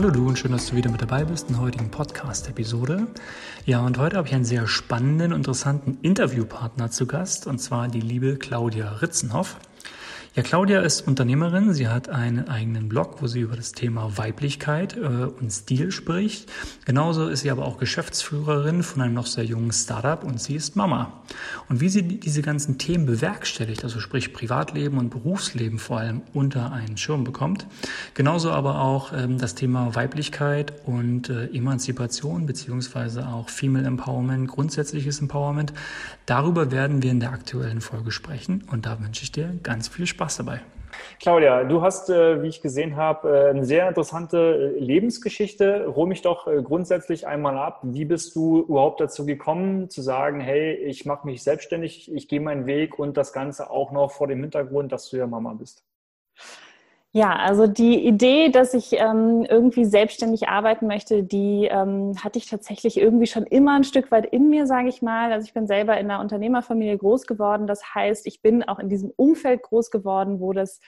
Hallo du und schön, dass du wieder mit dabei bist in der heutigen Podcast-Episode. Ja, und heute habe ich einen sehr spannenden, interessanten Interviewpartner zu Gast, und zwar die liebe Claudia Ritzenhoff. Ja, Claudia ist Unternehmerin. Sie hat einen eigenen Blog, wo sie über das Thema Weiblichkeit äh, und Stil spricht. Genauso ist sie aber auch Geschäftsführerin von einem noch sehr jungen Startup und sie ist Mama. Und wie sie diese ganzen Themen bewerkstelligt, also sprich Privatleben und Berufsleben vor allem unter einen Schirm bekommt. Genauso aber auch ähm, das Thema Weiblichkeit und äh, Emanzipation beziehungsweise auch Female Empowerment, grundsätzliches Empowerment. Darüber werden wir in der aktuellen Folge sprechen und da wünsche ich dir ganz viel Spaß. Spaß dabei. Claudia, du hast, äh, wie ich gesehen habe, äh, eine sehr interessante äh, Lebensgeschichte. Hol mich doch grundsätzlich einmal ab. Wie bist du überhaupt dazu gekommen, zu sagen, hey, ich mache mich selbstständig, ich gehe meinen Weg und das Ganze auch noch vor dem Hintergrund, dass du ja Mama bist? Ja, also die Idee, dass ich ähm, irgendwie selbstständig arbeiten möchte, die ähm, hatte ich tatsächlich irgendwie schon immer ein Stück weit in mir, sage ich mal. Also ich bin selber in einer Unternehmerfamilie groß geworden. Das heißt, ich bin auch in diesem Umfeld groß geworden, wo das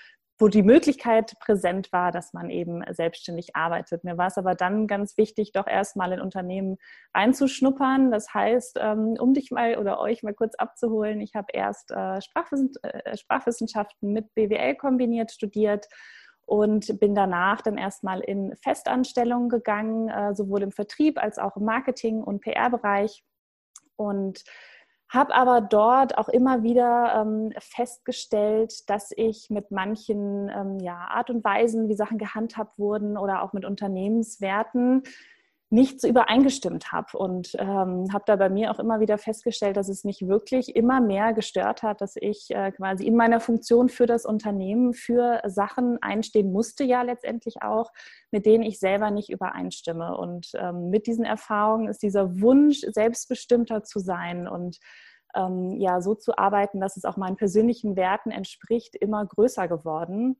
wo die Möglichkeit präsent war, dass man eben selbstständig arbeitet. Mir war es aber dann ganz wichtig, doch erstmal in Unternehmen einzuschnuppern. Das heißt, ähm, um dich mal oder euch mal kurz abzuholen, ich habe erst äh, äh, Sprachwissenschaften mit BWL kombiniert studiert und bin danach dann erstmal in Festanstellungen gegangen, äh, sowohl im Vertrieb als auch im Marketing- und PR-Bereich. Und habe aber dort auch immer wieder ähm, festgestellt, dass ich mit manchen ähm, ja, Art und Weisen, wie Sachen gehandhabt wurden oder auch mit Unternehmenswerten nicht so übereingestimmt habe und ähm, habe da bei mir auch immer wieder festgestellt, dass es mich wirklich immer mehr gestört hat, dass ich äh, quasi in meiner Funktion für das Unternehmen für Sachen einstehen musste, ja letztendlich auch, mit denen ich selber nicht übereinstimme. Und ähm, mit diesen Erfahrungen ist dieser Wunsch, selbstbestimmter zu sein und ähm, ja so zu arbeiten, dass es auch meinen persönlichen Werten entspricht, immer größer geworden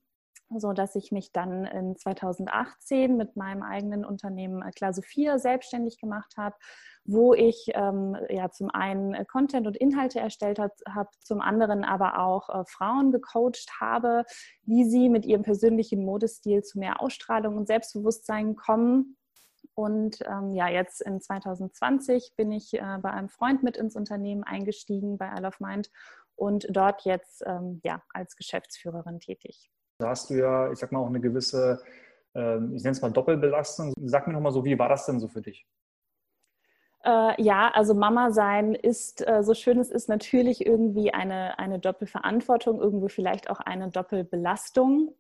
so dass ich mich dann in 2018 mit meinem eigenen Unternehmen Klasse 4 selbstständig gemacht habe, wo ich ähm, ja zum einen Content und Inhalte erstellt habe, zum anderen aber auch äh, Frauen gecoacht habe, wie sie mit ihrem persönlichen Modestil zu mehr Ausstrahlung und Selbstbewusstsein kommen. Und ähm, ja, jetzt in 2020 bin ich äh, bei einem Freund mit ins Unternehmen eingestiegen, bei I Love Mind, und dort jetzt ähm, ja, als Geschäftsführerin tätig. Da hast du ja, ich sag mal, auch eine gewisse, ähm, ich nenne es mal Doppelbelastung. Sag mir noch mal so, wie war das denn so für dich? Äh, ja, also Mama sein ist, äh, so schön es ist, natürlich irgendwie eine, eine Doppelverantwortung, irgendwo vielleicht auch eine Doppelbelastung.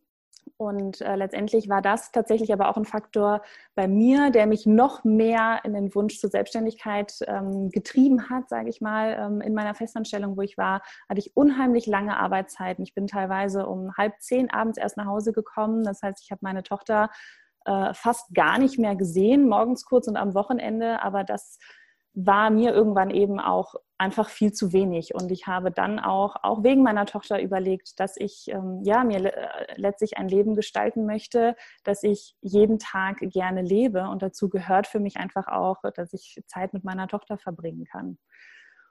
Und äh, letztendlich war das tatsächlich aber auch ein Faktor bei mir, der mich noch mehr in den Wunsch zur Selbstständigkeit ähm, getrieben hat, sage ich mal. Ähm, in meiner Festanstellung, wo ich war, hatte ich unheimlich lange Arbeitszeiten. Ich bin teilweise um halb zehn abends erst nach Hause gekommen. Das heißt, ich habe meine Tochter äh, fast gar nicht mehr gesehen, morgens kurz und am Wochenende. Aber das war mir irgendwann eben auch einfach viel zu wenig. Und ich habe dann auch, auch wegen meiner Tochter überlegt, dass ich ähm, ja, mir le äh, letztlich ein Leben gestalten möchte, dass ich jeden Tag gerne lebe. Und dazu gehört für mich einfach auch, dass ich Zeit mit meiner Tochter verbringen kann.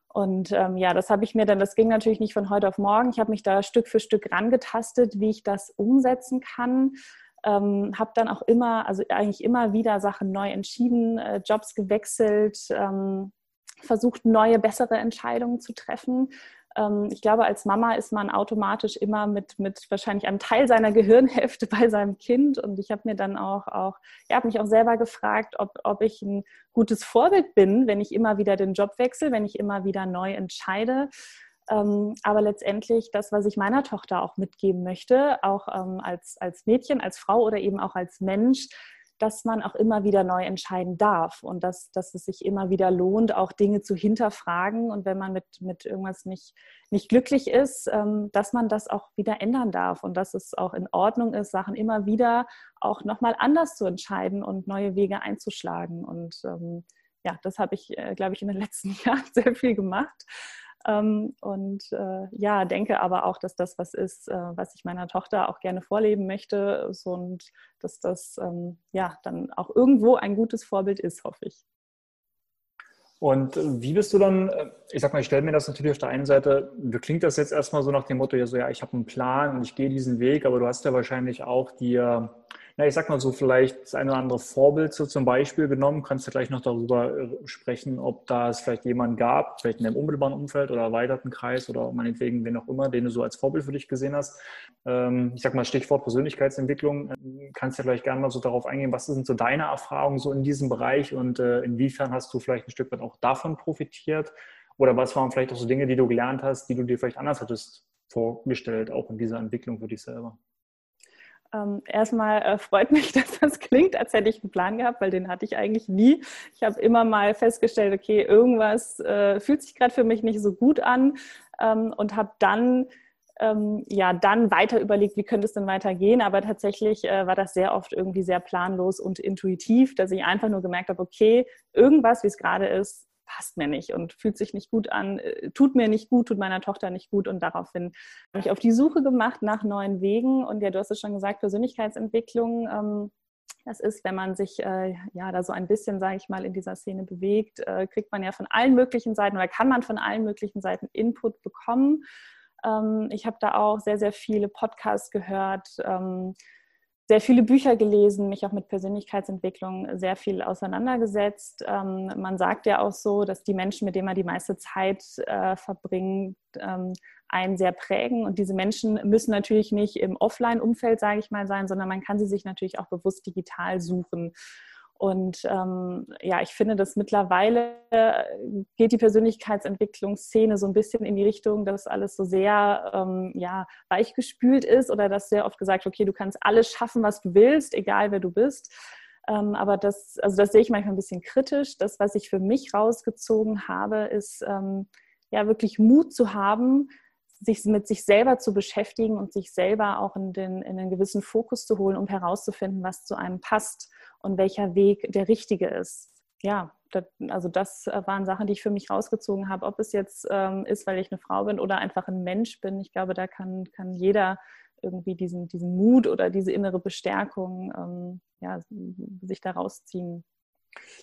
Und ähm, ja, das habe ich mir dann, das ging natürlich nicht von heute auf morgen. Ich habe mich da Stück für Stück rangetastet, wie ich das umsetzen kann. Ähm, habe dann auch immer, also eigentlich immer wieder Sachen neu entschieden, äh, Jobs gewechselt, ähm, versucht neue, bessere Entscheidungen zu treffen. Ähm, ich glaube, als Mama ist man automatisch immer mit, mit wahrscheinlich einem Teil seiner Gehirnhälfte bei seinem Kind. Und ich habe mir dann auch, auch ja, habe mich auch selber gefragt, ob, ob ich ein gutes Vorbild bin, wenn ich immer wieder den Job wechsle, wenn ich immer wieder neu entscheide. Ähm, aber letztendlich das, was ich meiner Tochter auch mitgeben möchte, auch ähm, als, als Mädchen, als Frau oder eben auch als Mensch, dass man auch immer wieder neu entscheiden darf und dass, dass es sich immer wieder lohnt, auch Dinge zu hinterfragen und wenn man mit, mit irgendwas nicht, nicht glücklich ist, ähm, dass man das auch wieder ändern darf und dass es auch in Ordnung ist, Sachen immer wieder auch nochmal anders zu entscheiden und neue Wege einzuschlagen. Und ähm, ja, das habe ich, äh, glaube ich, in den letzten Jahren sehr viel gemacht. Ähm, und äh, ja, denke aber auch, dass das was ist, äh, was ich meiner Tochter auch gerne vorleben möchte so, und dass das ähm, ja dann auch irgendwo ein gutes Vorbild ist, hoffe ich. Und wie bist du dann, äh, ich sag mal, ich stelle mir das natürlich auf der einen Seite, klingt das jetzt erstmal so nach dem Motto, ja, so, ja, ich habe einen Plan und ich gehe diesen Weg, aber du hast ja wahrscheinlich auch dir na, ich sag mal so, vielleicht das eine oder andere Vorbild so zum Beispiel genommen? Kannst du gleich noch darüber äh, sprechen, ob da es vielleicht jemanden gab, vielleicht in deinem unmittelbaren Umfeld oder erweiterten Kreis oder meinetwegen wen auch immer, den du so als Vorbild für dich gesehen hast? Ähm, ich sag mal Stichwort Persönlichkeitsentwicklung. Kannst du vielleicht gerne mal so darauf eingehen, was sind so deine Erfahrungen so in diesem Bereich und äh, inwiefern hast du vielleicht ein Stück weit auch davon profitiert? Oder was waren vielleicht auch so Dinge, die du gelernt hast, die du dir vielleicht anders hättest vorgestellt, auch in dieser Entwicklung für dich selber? Ähm, erstmal äh, freut mich, dass das klingt, als hätte ich einen Plan gehabt, weil den hatte ich eigentlich nie. Ich habe immer mal festgestellt, okay, irgendwas äh, fühlt sich gerade für mich nicht so gut an ähm, und habe dann ähm, ja dann weiter überlegt, wie könnte es denn weitergehen. Aber tatsächlich äh, war das sehr oft irgendwie sehr planlos und intuitiv, dass ich einfach nur gemerkt habe, okay, irgendwas, wie es gerade ist, passt mir nicht und fühlt sich nicht gut an, äh, tut mir nicht gut, tut meiner Tochter nicht gut. Und daraufhin habe ich auf die Suche gemacht nach neuen Wegen. Und ja, du hast es schon gesagt, Persönlichkeitsentwicklung. Ähm, das ist, wenn man sich äh, ja da so ein bisschen, sage ich mal, in dieser Szene bewegt, äh, kriegt man ja von allen möglichen Seiten oder kann man von allen möglichen Seiten Input bekommen. Ähm, ich habe da auch sehr, sehr viele Podcasts gehört. Ähm, sehr viele Bücher gelesen, mich auch mit Persönlichkeitsentwicklung sehr viel auseinandergesetzt. Ähm, man sagt ja auch so, dass die Menschen, mit denen man die meiste Zeit äh, verbringt, ähm, einen sehr prägen. Und diese Menschen müssen natürlich nicht im Offline-Umfeld, sage ich mal, sein, sondern man kann sie sich natürlich auch bewusst digital suchen. Und ähm, ja, ich finde, dass mittlerweile äh, geht die Persönlichkeitsentwicklungsszene so ein bisschen in die Richtung, dass alles so sehr ähm, ja, weichgespült ist oder dass sehr oft gesagt, okay, du kannst alles schaffen, was du willst, egal wer du bist. Ähm, aber das, also das sehe ich manchmal ein bisschen kritisch. Das, was ich für mich rausgezogen habe, ist ähm, ja wirklich Mut zu haben, sich mit sich selber zu beschäftigen und sich selber auch in den, in einen gewissen Fokus zu holen, um herauszufinden, was zu einem passt und welcher Weg der richtige ist. Ja, das, also das äh, waren Sachen, die ich für mich rausgezogen habe. Ob es jetzt ähm, ist, weil ich eine Frau bin oder einfach ein Mensch bin, ich glaube, da kann, kann jeder irgendwie diesen, diesen Mut oder diese innere Bestärkung ähm, ja, sich da rausziehen.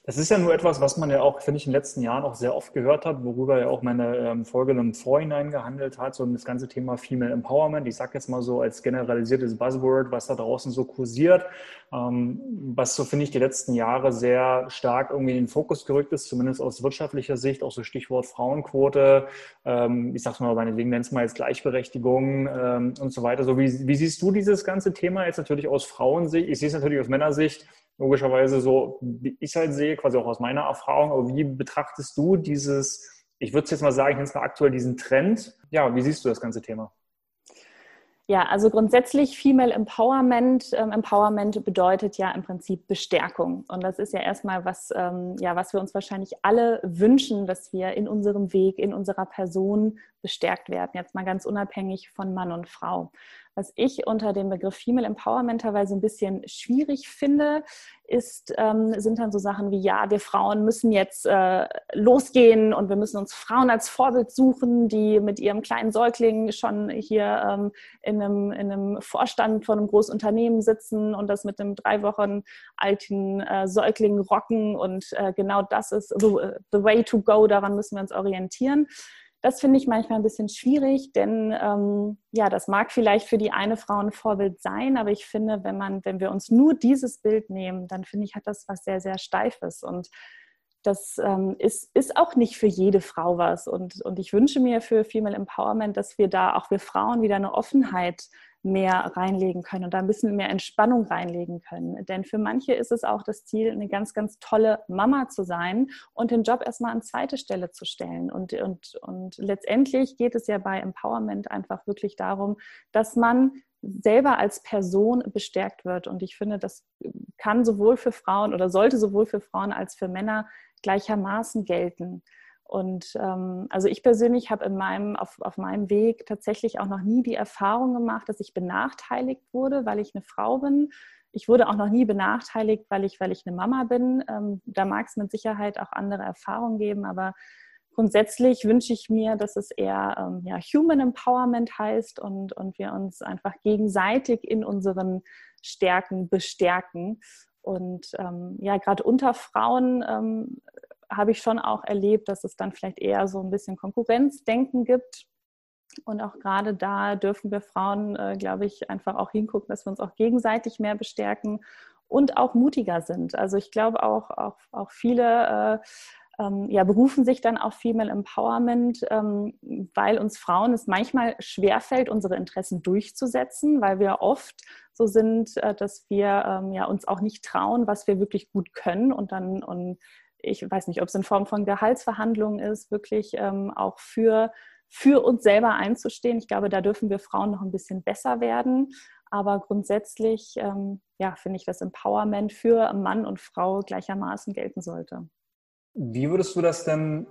Das ist ja nur etwas, was man ja auch, finde ich, in den letzten Jahren auch sehr oft gehört hat, worüber ja auch meine ähm, Folge im Vorhinein gehandelt hat, so das ganze Thema Female Empowerment. Ich sage jetzt mal so als generalisiertes Buzzword, was da draußen so kursiert, ähm, was so, finde ich, die letzten Jahre sehr stark irgendwie in den Fokus gerückt ist, zumindest aus wirtschaftlicher Sicht, auch so Stichwort Frauenquote, ähm, ich sag's mal, meinetwegen nennt es mal jetzt Gleichberechtigung und so weiter. So, wie, wie siehst du dieses ganze Thema jetzt natürlich aus Frauensicht? Ich sehe es natürlich aus Männersicht logischerweise so, wie ich halt sehe, quasi auch aus meiner Erfahrung. Aber wie betrachtest du dieses, ich würde jetzt mal sagen, ich nenne es mal aktuell diesen Trend? Ja, wie siehst du das ganze Thema? Ja, also grundsätzlich Female Empowerment. Ähm, Empowerment bedeutet ja im Prinzip Bestärkung. Und das ist ja erstmal was, ähm, ja, was wir uns wahrscheinlich alle wünschen, dass wir in unserem Weg, in unserer Person bestärkt werden. Jetzt mal ganz unabhängig von Mann und Frau. Was ich unter dem Begriff Female Empowerment teilweise ein bisschen schwierig finde, ist, ähm, sind dann so Sachen wie, ja, wir Frauen müssen jetzt äh, losgehen und wir müssen uns Frauen als Vorbild suchen, die mit ihrem kleinen Säugling schon hier ähm, in, einem, in einem Vorstand von einem großen Unternehmen sitzen und das mit einem drei Wochen alten äh, Säugling rocken. Und äh, genau das ist the, the way to go, daran müssen wir uns orientieren. Das finde ich manchmal ein bisschen schwierig, denn ähm, ja, das mag vielleicht für die eine Frau ein Vorbild sein, aber ich finde, wenn man, wenn wir uns nur dieses Bild nehmen, dann finde ich, hat das was sehr, sehr Steifes und das ähm, ist, ist auch nicht für jede Frau was. Und, und ich wünsche mir für Female Empowerment, dass wir da auch wir Frauen wieder eine Offenheit mehr reinlegen können und da ein bisschen mehr Entspannung reinlegen können. Denn für manche ist es auch das Ziel, eine ganz, ganz tolle Mama zu sein und den Job erstmal an zweite Stelle zu stellen. Und, und, und letztendlich geht es ja bei Empowerment einfach wirklich darum, dass man selber als Person bestärkt wird. Und ich finde, das kann sowohl für Frauen oder sollte sowohl für Frauen als für Männer gleichermaßen gelten. Und ähm, also ich persönlich habe in meinem, auf, auf meinem Weg tatsächlich auch noch nie die Erfahrung gemacht, dass ich benachteiligt wurde, weil ich eine Frau bin. Ich wurde auch noch nie benachteiligt, weil ich, weil ich eine Mama bin. Ähm, da mag es mit Sicherheit auch andere Erfahrungen geben, aber grundsätzlich wünsche ich mir, dass es eher ähm, ja, Human Empowerment heißt und, und wir uns einfach gegenseitig in unseren Stärken bestärken. Und ähm, ja, gerade unter Frauen ähm, habe ich schon auch erlebt, dass es dann vielleicht eher so ein bisschen Konkurrenzdenken gibt. Und auch gerade da dürfen wir Frauen, äh, glaube ich, einfach auch hingucken, dass wir uns auch gegenseitig mehr bestärken und auch mutiger sind. Also ich glaube auch, auch, auch viele äh, ähm, ja, berufen sich dann auf Female Empowerment, ähm, weil uns Frauen es manchmal schwerfällt, unsere Interessen durchzusetzen, weil wir oft so sind, äh, dass wir ähm, ja, uns auch nicht trauen, was wir wirklich gut können und dann und ich weiß nicht, ob es in Form von Gehaltsverhandlungen ist, wirklich ähm, auch für, für uns selber einzustehen. Ich glaube, da dürfen wir Frauen noch ein bisschen besser werden. Aber grundsätzlich, ähm, ja, finde ich, dass Empowerment für Mann und Frau gleichermaßen gelten sollte. Wie würdest du das denn,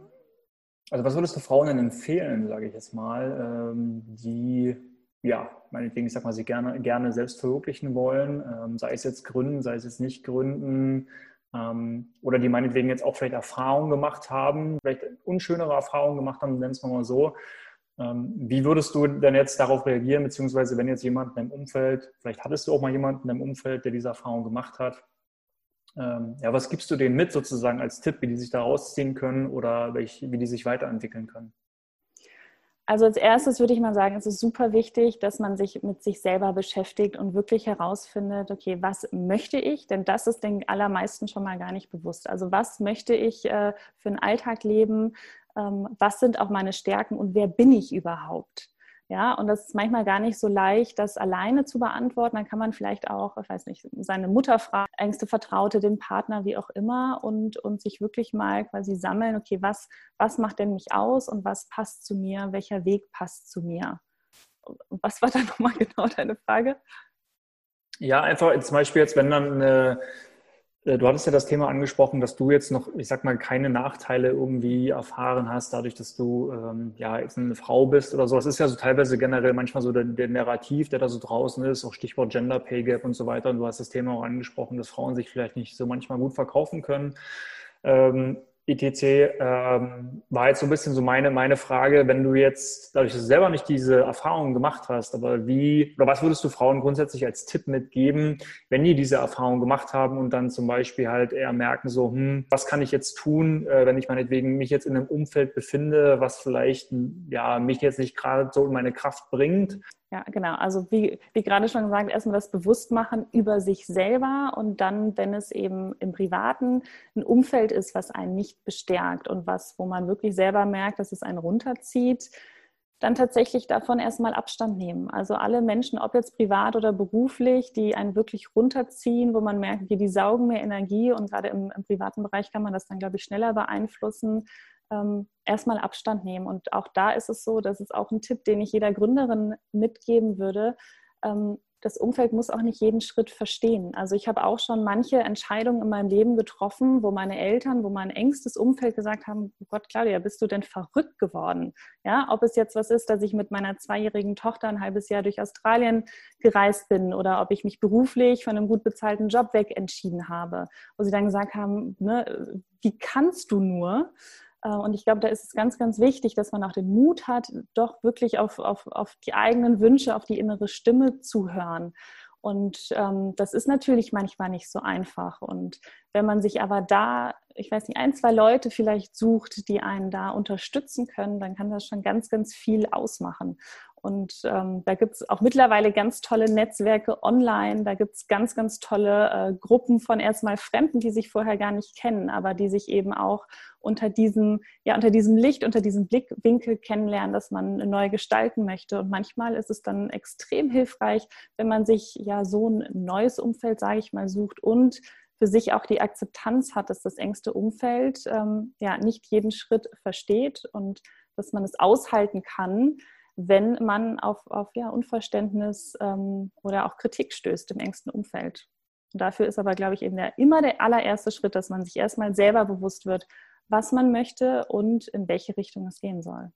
also was würdest du Frauen denn empfehlen, sage ich jetzt mal, ähm, die, ja, meinetwegen, ich sag mal, sie gerne, gerne selbst verwirklichen wollen, ähm, sei es jetzt gründen, sei es jetzt nicht gründen, ähm, oder die meinetwegen jetzt auch vielleicht Erfahrungen gemacht haben, vielleicht unschönere Erfahrungen gemacht haben, nennen es mal so. Ähm, wie würdest du denn jetzt darauf reagieren, beziehungsweise wenn jetzt jemand in deinem Umfeld, vielleicht hattest du auch mal jemanden in deinem Umfeld, der diese Erfahrung gemacht hat, ähm, ja, was gibst du denen mit sozusagen als Tipp, wie die sich da rausziehen können oder wie die sich weiterentwickeln können? Also als erstes würde ich mal sagen, es ist super wichtig, dass man sich mit sich selber beschäftigt und wirklich herausfindet, okay, was möchte ich? Denn das ist den allermeisten schon mal gar nicht bewusst. Also was möchte ich äh, für einen Alltag leben? Ähm, was sind auch meine Stärken und wer bin ich überhaupt? Ja, und das ist manchmal gar nicht so leicht, das alleine zu beantworten. Dann kann man vielleicht auch, ich weiß nicht, seine Mutter fragen, engste Vertraute, den Partner, wie auch immer, und, und sich wirklich mal quasi sammeln, okay, was, was macht denn mich aus und was passt zu mir, welcher Weg passt zu mir? Was war da nochmal genau deine Frage? Ja, einfach zum Beispiel jetzt, wenn dann eine du hattest ja das Thema angesprochen, dass du jetzt noch, ich sag mal, keine Nachteile irgendwie erfahren hast, dadurch, dass du ähm, ja jetzt eine Frau bist oder so. Das ist ja so teilweise generell manchmal so der, der, Narrativ, der da so draußen ist, auch Stichwort Gender Pay Gap und so weiter. Und du hast das Thema auch angesprochen, dass Frauen sich vielleicht nicht so manchmal gut verkaufen können. Ähm, etc. Ähm, war jetzt so ein bisschen so meine, meine Frage, wenn du jetzt, dadurch, dass du selber nicht diese Erfahrungen gemacht hast, aber wie, oder was würdest du Frauen grundsätzlich als Tipp mitgeben, wenn die diese Erfahrung gemacht haben und dann zum Beispiel halt eher merken, so, hm, was kann ich jetzt tun, äh, wenn ich meinetwegen mich jetzt in einem Umfeld befinde, was vielleicht, ja, mich jetzt nicht gerade so in meine Kraft bringt, ja, genau. Also wie, wie gerade schon gesagt, erstmal das Bewusstmachen über sich selber und dann, wenn es eben im Privaten ein Umfeld ist, was einen nicht bestärkt und was, wo man wirklich selber merkt, dass es einen runterzieht, dann tatsächlich davon erstmal Abstand nehmen. Also alle Menschen, ob jetzt privat oder beruflich, die einen wirklich runterziehen, wo man merkt, die saugen mehr Energie und gerade im, im privaten Bereich kann man das dann, glaube ich, schneller beeinflussen, ähm, erstmal Abstand nehmen. Und auch da ist es so, das ist auch ein Tipp, den ich jeder Gründerin mitgeben würde. Ähm, das Umfeld muss auch nicht jeden Schritt verstehen. Also ich habe auch schon manche Entscheidungen in meinem Leben getroffen, wo meine Eltern, wo mein engstes Umfeld gesagt haben, oh Gott, Claudia, bist du denn verrückt geworden? Ja, ob es jetzt was ist, dass ich mit meiner zweijährigen Tochter ein halbes Jahr durch Australien gereist bin oder ob ich mich beruflich von einem gut bezahlten Job weg entschieden habe, wo sie dann gesagt haben, ne, wie kannst du nur? Äh, und ich glaube, da ist es ganz, ganz wichtig, dass man auch den Mut hat, doch wirklich auf, auf, auf die eigenen Wünsche, auf die innere Stimme zu hören. Und ähm, das ist natürlich manchmal nicht so einfach. Und wenn man sich aber da, ich weiß nicht, ein, zwei Leute vielleicht sucht, die einen da unterstützen können, dann kann das schon ganz, ganz viel ausmachen. Und ähm, da gibt es auch mittlerweile ganz tolle Netzwerke online. Da gibt es ganz, ganz tolle äh, Gruppen von erstmal Fremden, die sich vorher gar nicht kennen, aber die sich eben auch unter diesem, ja, unter diesem Licht, unter diesem Blickwinkel kennenlernen, dass man neu gestalten möchte. Und manchmal ist es dann extrem hilfreich, wenn man sich ja so ein neues Umfeld, sage ich mal, sucht und für sich auch die Akzeptanz hat, dass das engste Umfeld ähm, ja nicht jeden Schritt versteht und dass man es aushalten kann, wenn man auf, auf ja, Unverständnis ähm, oder auch Kritik stößt im engsten Umfeld. Und dafür ist aber, glaube ich, eben der, immer der allererste Schritt, dass man sich erstmal selber bewusst wird, was man möchte und in welche Richtung es gehen soll.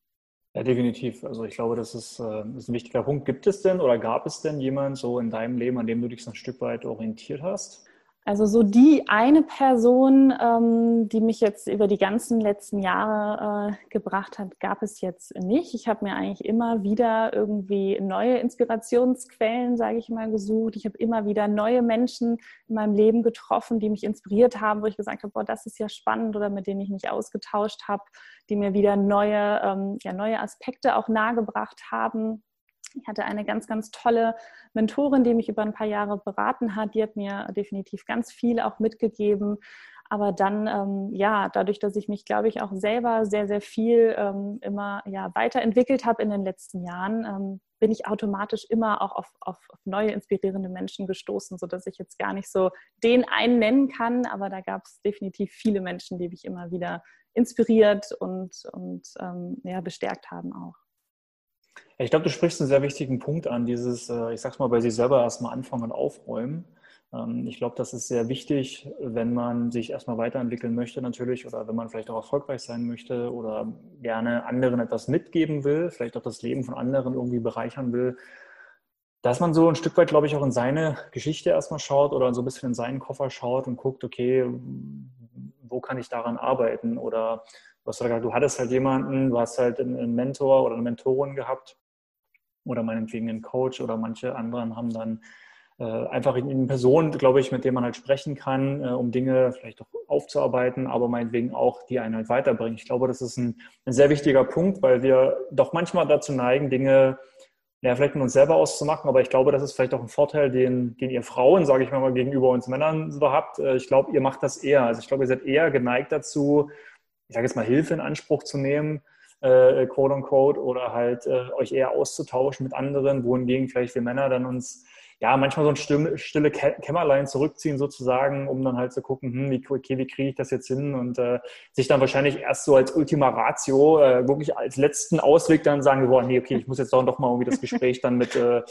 Ja, definitiv. Also ich glaube, das ist, äh, ist ein wichtiger Punkt. Gibt es denn oder gab es denn jemand so in deinem Leben, an dem du dich so ein Stück weit orientiert hast? Also so die eine Person, ähm, die mich jetzt über die ganzen letzten Jahre äh, gebracht hat, gab es jetzt nicht. Ich habe mir eigentlich immer wieder irgendwie neue Inspirationsquellen, sage ich mal, gesucht. Ich habe immer wieder neue Menschen in meinem Leben getroffen, die mich inspiriert haben, wo ich gesagt habe, boah, das ist ja spannend oder mit denen ich mich ausgetauscht habe, die mir wieder neue, ähm, ja, neue Aspekte auch nahegebracht haben ich hatte eine ganz, ganz tolle Mentorin, die mich über ein paar Jahre beraten hat. Die hat mir definitiv ganz viel auch mitgegeben. Aber dann, ähm, ja, dadurch, dass ich mich, glaube ich, auch selber sehr, sehr viel ähm, immer ja, weiterentwickelt habe in den letzten Jahren, ähm, bin ich automatisch immer auch auf, auf, auf, neue inspirierende Menschen gestoßen, sodass ich jetzt gar nicht so den einen nennen kann. Aber da gab es definitiv viele Menschen, die mich immer wieder inspiriert und, und ähm, ja, bestärkt haben auch. Ich glaube, du sprichst einen sehr wichtigen Punkt an, dieses, äh, ich sag's mal, bei sich selber erstmal anfangen und aufräumen. Ähm, ich glaube, das ist sehr wichtig, wenn man sich erstmal weiterentwickeln möchte natürlich oder wenn man vielleicht auch erfolgreich sein möchte oder gerne anderen etwas mitgeben will, vielleicht auch das Leben von anderen irgendwie bereichern will, dass man so ein Stück weit, glaube ich, auch in seine Geschichte erstmal schaut oder so ein bisschen in seinen Koffer schaut und guckt, okay, wo kann ich daran arbeiten oder du hast hattest halt jemanden, du hast halt einen Mentor oder eine Mentorin gehabt oder meinetwegen einen Coach oder manche anderen haben dann äh, einfach eine Person, glaube ich, mit der man halt sprechen kann, äh, um Dinge vielleicht auch aufzuarbeiten, aber meinetwegen auch, die einen halt weiterbringen. Ich glaube, das ist ein, ein sehr wichtiger Punkt, weil wir doch manchmal dazu neigen, Dinge ja, vielleicht mit uns selber auszumachen, aber ich glaube, das ist vielleicht auch ein Vorteil, den, den ihr Frauen, sage ich mal, gegenüber uns Männern so habt. Äh, ich glaube, ihr macht das eher. Also ich glaube, ihr seid eher geneigt dazu, ich sage jetzt mal, Hilfe in Anspruch zu nehmen, äh, quote unquote, oder halt äh, euch eher auszutauschen mit anderen, wohingegen vielleicht wir Männer dann uns ja manchmal so ein stille, stille Kämmerlein zurückziehen sozusagen, um dann halt zu gucken, hm, wie, okay, wie kriege ich das jetzt hin und äh, sich dann wahrscheinlich erst so als Ultima Ratio, äh, wirklich als letzten Ausweg dann sagen, boah, nee, okay, ich muss jetzt doch mal irgendwie das Gespräch dann mit äh,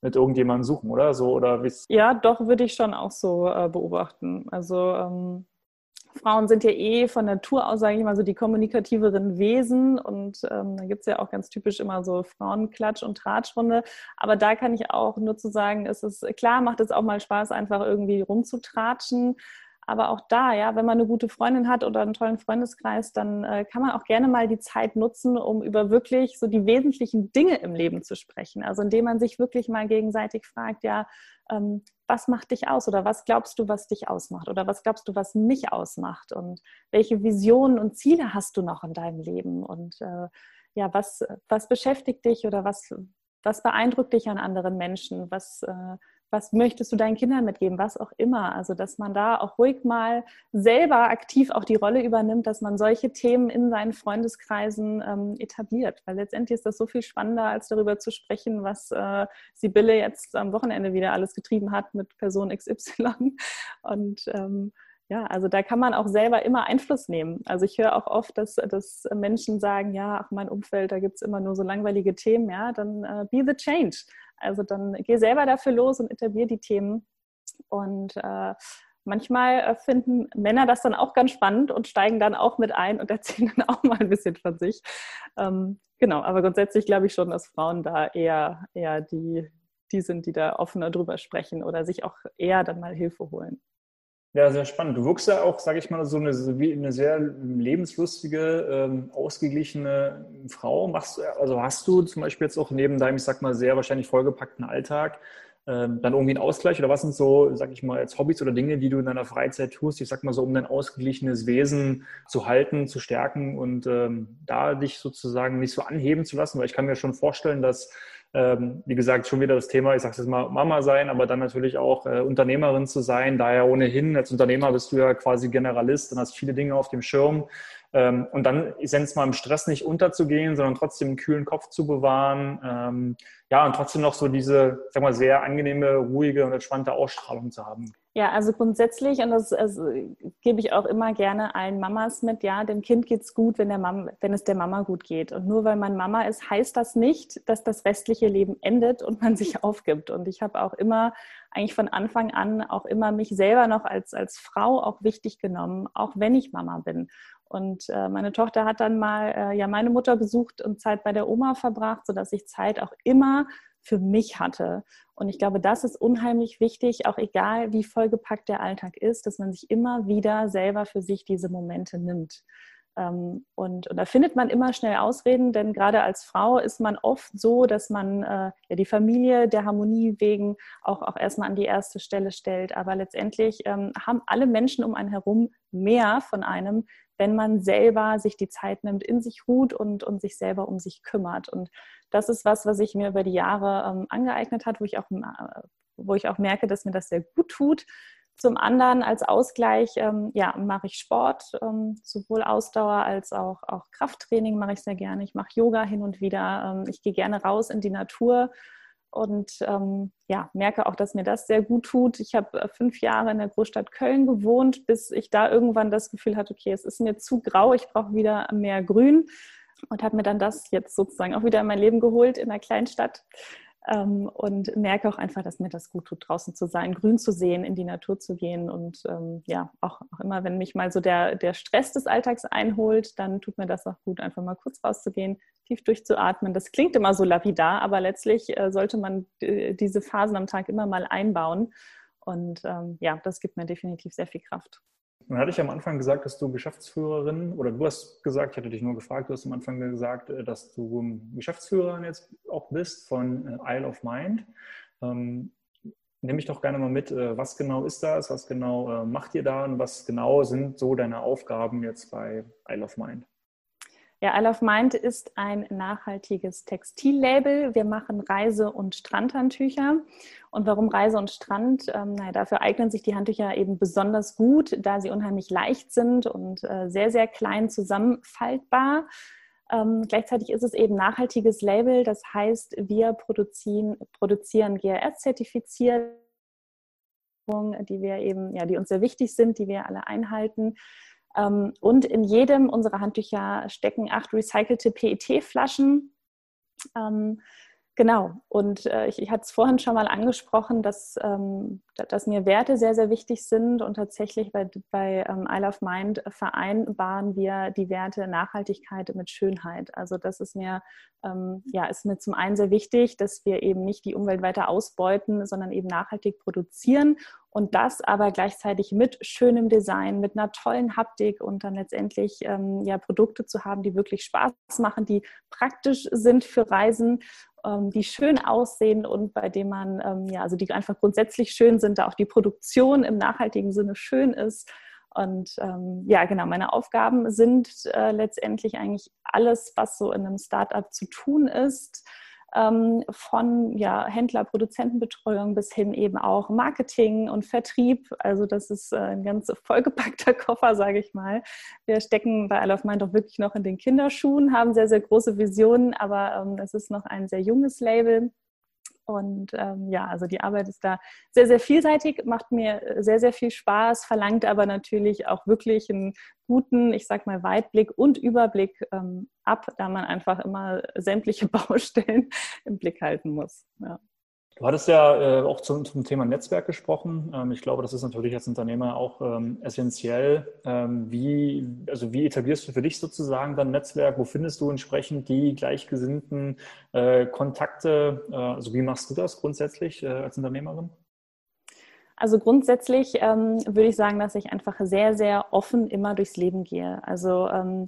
mit irgendjemandem suchen, oder so? Oder ja, doch, würde ich schon auch so äh, beobachten. Also ähm, Frauen sind ja eh von Natur aus, sage ich mal, so die kommunikativeren Wesen. Und ähm, da gibt es ja auch ganz typisch immer so Frauenklatsch- und Tratschrunde. Aber da kann ich auch nur zu sagen, es ist klar, macht es auch mal Spaß, einfach irgendwie rumzutratschen. Aber auch da, ja, wenn man eine gute Freundin hat oder einen tollen Freundeskreis, dann äh, kann man auch gerne mal die Zeit nutzen, um über wirklich so die wesentlichen Dinge im Leben zu sprechen. Also indem man sich wirklich mal gegenseitig fragt, ja, ähm, was macht dich aus oder was glaubst du, was dich ausmacht oder was glaubst du, was mich ausmacht und welche Visionen und Ziele hast du noch in deinem Leben und äh, ja, was, was beschäftigt dich oder was, was beeindruckt dich an anderen Menschen, was äh, was möchtest du deinen Kindern mitgeben, was auch immer. Also, dass man da auch ruhig mal selber aktiv auch die Rolle übernimmt, dass man solche Themen in seinen Freundeskreisen ähm, etabliert. Weil letztendlich ist das so viel spannender, als darüber zu sprechen, was äh, Sibylle jetzt am Wochenende wieder alles getrieben hat mit Person XY. Und ähm, ja, also da kann man auch selber immer Einfluss nehmen. Also ich höre auch oft, dass, dass Menschen sagen, ja, ach, mein Umfeld, da gibt es immer nur so langweilige Themen, ja, dann äh, be the change. Also dann geh selber dafür los und etablier die Themen. Und äh, manchmal äh, finden Männer das dann auch ganz spannend und steigen dann auch mit ein und erzählen dann auch mal ein bisschen von sich. Ähm, genau, aber grundsätzlich glaube ich schon, dass Frauen da eher, eher die, die sind, die da offener drüber sprechen oder sich auch eher dann mal Hilfe holen. Ja, sehr spannend. Du wirkst ja auch, sage ich mal, so eine, eine sehr lebenslustige, ähm, ausgeglichene Frau. Machst, also hast du zum Beispiel jetzt auch neben deinem, ich sag mal, sehr wahrscheinlich vollgepackten Alltag ähm, dann irgendwie einen Ausgleich oder was sind so, sag ich mal, als Hobbys oder Dinge, die du in deiner Freizeit tust, ich sag mal so, um dein ausgeglichenes Wesen zu halten, zu stärken und ähm, da dich sozusagen nicht so anheben zu lassen, weil ich kann mir schon vorstellen, dass ähm, wie gesagt, schon wieder das Thema, ich sage jetzt mal Mama sein, aber dann natürlich auch äh, Unternehmerin zu sein. Daher ohnehin, als Unternehmer bist du ja quasi Generalist und hast viele Dinge auf dem Schirm. Ähm, und dann, ich nenne es mal, im Stress nicht unterzugehen, sondern trotzdem einen kühlen Kopf zu bewahren. Ähm, ja, und trotzdem noch so diese, sag mal, sehr angenehme, ruhige und entspannte Ausstrahlung zu haben. Ja, also grundsätzlich, und das also, gebe ich auch immer gerne allen Mamas mit, ja, dem Kind geht es gut, wenn, der Mama, wenn es der Mama gut geht. Und nur weil man Mama ist, heißt das nicht, dass das restliche Leben endet und man sich aufgibt. Und ich habe auch immer, eigentlich von Anfang an, auch immer mich selber noch als, als Frau auch wichtig genommen, auch wenn ich Mama bin. Und äh, meine Tochter hat dann mal äh, ja meine Mutter besucht und Zeit bei der Oma verbracht, sodass ich Zeit auch immer für mich hatte. Und ich glaube, das ist unheimlich wichtig, auch egal wie vollgepackt der Alltag ist, dass man sich immer wieder selber für sich diese Momente nimmt. Ähm, und, und, da findet man immer schnell Ausreden, denn gerade als Frau ist man oft so, dass man äh, ja, die Familie der Harmonie wegen auch, auch erstmal an die erste Stelle stellt. Aber letztendlich ähm, haben alle Menschen um einen herum mehr von einem, wenn man selber sich die Zeit nimmt, in sich ruht und, und sich selber um sich kümmert. Und das ist was, was ich mir über die Jahre ähm, angeeignet hat, wo ich auch äh, wo ich auch merke, dass mir das sehr gut tut, zum anderen als Ausgleich ähm, ja, mache ich Sport, ähm, sowohl Ausdauer als auch, auch Krafttraining mache ich sehr gerne. Ich mache Yoga hin und wieder. Ähm, ich gehe gerne raus in die Natur und ähm, ja, merke auch, dass mir das sehr gut tut. Ich habe äh, fünf Jahre in der Großstadt Köln gewohnt, bis ich da irgendwann das Gefühl hatte, okay, es ist mir zu grau, ich brauche wieder mehr Grün und habe mir dann das jetzt sozusagen auch wieder in mein Leben geholt in einer Kleinstadt ähm, und merke auch einfach, dass mir das gut tut, draußen zu sein, grün zu sehen, in die Natur zu gehen und ähm, ja, auch, auch, immer, wenn mich mal so der, der Stress des Alltags einholt, dann tut mir das auch gut, einfach mal kurz rauszugehen, tief durchzuatmen. Das klingt immer so lapidar, aber letztlich äh, sollte man äh, diese Phasen am Tag immer mal einbauen und ähm, ja, das gibt mir definitiv sehr viel Kraft. Nun hatte ich am Anfang gesagt, dass du Geschäftsführerin oder du hast gesagt, ich hatte dich nur gefragt, du hast am Anfang gesagt, äh, dass du Geschäftsführerin jetzt auch bist von äh, Isle of Mind. Ähm, Nimm mich doch gerne mal mit, äh, was genau ist das, was genau macht ihr da und was genau sind so deine Aufgaben jetzt bei Isle of Mind? Ja, I Love Mind ist ein nachhaltiges Textillabel. Wir machen Reise- und Strandhandtücher. Und warum Reise und Strand? Ähm, naja, dafür eignen sich die Handtücher eben besonders gut, da sie unheimlich leicht sind und äh, sehr, sehr klein zusammenfaltbar. Ähm, gleichzeitig ist es eben nachhaltiges Label. Das heißt, wir produzieren, produzieren GRS-zertifiziert die wir eben, ja, die uns sehr wichtig sind, die wir alle einhalten. Ähm, und in jedem unserer Handtücher stecken acht recycelte PET-Flaschen. Ähm, genau. Und äh, ich, ich hatte es vorhin schon mal angesprochen, dass, ähm, dass mir Werte sehr, sehr wichtig sind. Und tatsächlich bei, bei I Love Mind vereinbaren wir die Werte Nachhaltigkeit mit Schönheit. Also das ist mir, ja, ist mir zum einen sehr wichtig, dass wir eben nicht die Umwelt weiter ausbeuten, sondern eben nachhaltig produzieren und das aber gleichzeitig mit schönem Design, mit einer tollen Haptik und dann letztendlich ähm, ja Produkte zu haben, die wirklich Spaß machen, die praktisch sind für Reisen, ähm, die schön aussehen und bei denen man ähm, ja also die einfach grundsätzlich schön sind, da auch die Produktion im nachhaltigen Sinne schön ist. Und ähm, ja, genau, meine Aufgaben sind äh, letztendlich eigentlich alles, was so in einem Startup zu tun ist von ja, Händler, Produzentenbetreuung bis hin eben auch Marketing und Vertrieb. Also das ist äh, ein ganz vollgepackter Koffer, sage ich mal. Wir stecken bei I Love Mind doch wirklich noch in den Kinderschuhen, haben sehr, sehr große Visionen, aber ähm, es ist noch ein sehr junges Label. Und ähm, ja, also die Arbeit ist da sehr, sehr vielseitig, macht mir sehr, sehr viel Spaß, verlangt aber natürlich auch wirklich einen guten, ich sag mal, Weitblick und Überblick ähm, ab, da man einfach immer sämtliche Baustellen im Blick halten muss. Ja. Du hattest ja äh, auch zum, zum, Thema Netzwerk gesprochen. Ähm, ich glaube, das ist natürlich als Unternehmer auch ähm, essentiell. Ähm, wie, also wie etablierst du für dich sozusagen dein Netzwerk? Wo findest du entsprechend die gleichgesinnten äh, Kontakte? Äh, also wie machst du das grundsätzlich äh, als Unternehmerin? Also grundsätzlich ähm, würde ich sagen, dass ich einfach sehr, sehr offen immer durchs Leben gehe. Also ähm,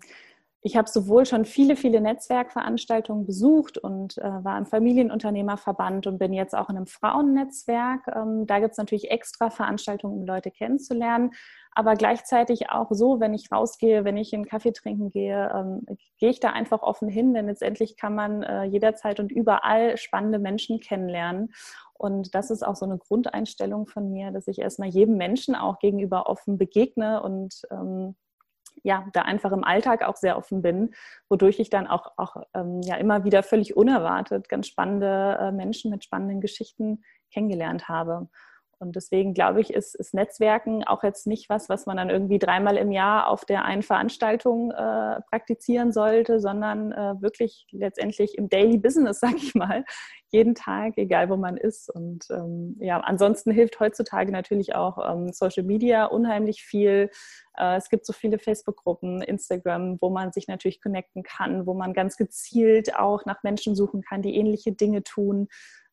ich habe sowohl schon viele, viele Netzwerkveranstaltungen besucht und äh, war im Familienunternehmerverband und bin jetzt auch in einem Frauennetzwerk. Ähm, da gibt es natürlich extra Veranstaltungen, um Leute kennenzulernen. Aber gleichzeitig auch so, wenn ich rausgehe, wenn ich einen Kaffee trinken gehe, ähm, gehe ich da einfach offen hin, denn letztendlich kann man äh, jederzeit und überall spannende Menschen kennenlernen. Und das ist auch so eine Grundeinstellung von mir, dass ich erstmal jedem Menschen auch gegenüber offen begegne und ähm, ja, da einfach im Alltag auch sehr offen bin, wodurch ich dann auch, auch ähm, ja immer wieder völlig unerwartet ganz spannende äh, Menschen mit spannenden Geschichten kennengelernt habe. Und deswegen glaube ich, ist, ist Netzwerken auch jetzt nicht was, was man dann irgendwie dreimal im Jahr auf der einen Veranstaltung äh, praktizieren sollte, sondern äh, wirklich letztendlich im Daily Business, sag ich mal, jeden Tag, egal wo man ist. Und ähm, ja, ansonsten hilft heutzutage natürlich auch ähm, Social Media unheimlich viel. Äh, es gibt so viele Facebook-Gruppen, Instagram, wo man sich natürlich connecten kann, wo man ganz gezielt auch nach Menschen suchen kann, die ähnliche Dinge tun.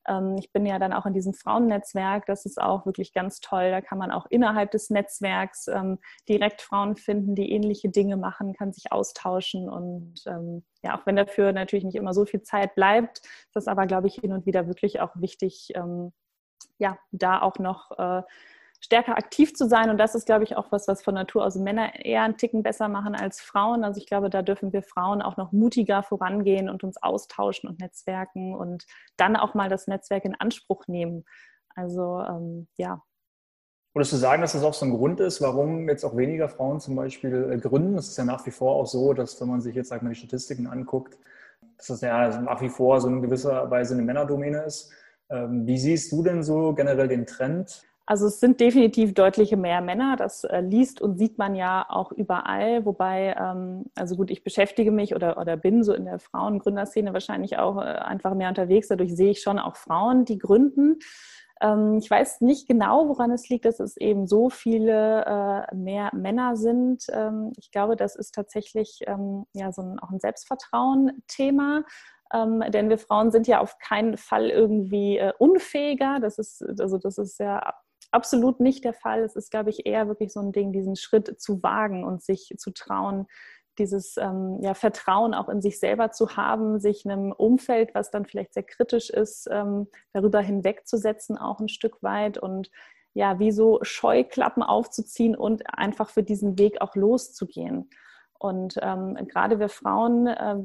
Ähm, ich bin ja dann auch in diesem Frauennetzwerk. Das ist auch wirklich ganz toll. Da kann man auch innerhalb des Netzwerks ähm, direkt Frauen finden, die ähnliche Dinge machen, kann sich austauschen. Und ähm, ja, auch wenn dafür natürlich nicht immer so viel Zeit bleibt, ist das aber, glaube ich, hin und wieder wirklich auch wichtig, ja, da auch noch äh, stärker aktiv zu sein. Und das ist, glaube ich, auch was, was von Natur aus Männer eher einen Ticken besser machen als Frauen. Also ich glaube, da dürfen wir Frauen auch noch mutiger vorangehen und uns austauschen und netzwerken und dann auch mal das Netzwerk in Anspruch nehmen. Also ähm, ja. Würdest du sagen, dass das auch so ein Grund ist, warum jetzt auch weniger Frauen zum Beispiel äh, gründen? Es ist ja nach wie vor auch so, dass wenn man sich jetzt sag mal, die Statistiken anguckt, dass das ja nach wie vor so in gewisser Weise eine Männerdomäne ist. Ähm, wie siehst du denn so generell den Trend? Also es sind definitiv deutliche mehr Männer. Das äh, liest und sieht man ja auch überall. Wobei, ähm, also gut, ich beschäftige mich oder, oder bin so in der Frauengründerszene wahrscheinlich auch äh, einfach mehr unterwegs. Dadurch sehe ich schon auch Frauen, die gründen. Ähm, ich weiß nicht genau, woran es liegt, dass es eben so viele äh, mehr Männer sind. Ähm, ich glaube, das ist tatsächlich ähm, ja so ein, auch ein Selbstvertrauen-Thema. Ähm, denn wir Frauen sind ja auf keinen Fall irgendwie äh, unfähiger. Das ist, also das ist ja absolut nicht der Fall. Es ist, glaube ich, eher wirklich so ein Ding, diesen Schritt zu wagen und sich zu trauen, dieses ähm, ja, Vertrauen auch in sich selber zu haben, sich einem Umfeld, was dann vielleicht sehr kritisch ist, ähm, darüber hinwegzusetzen, auch ein Stück weit und ja, wie so Scheuklappen aufzuziehen und einfach für diesen Weg auch loszugehen. Und ähm, gerade wir Frauen, äh,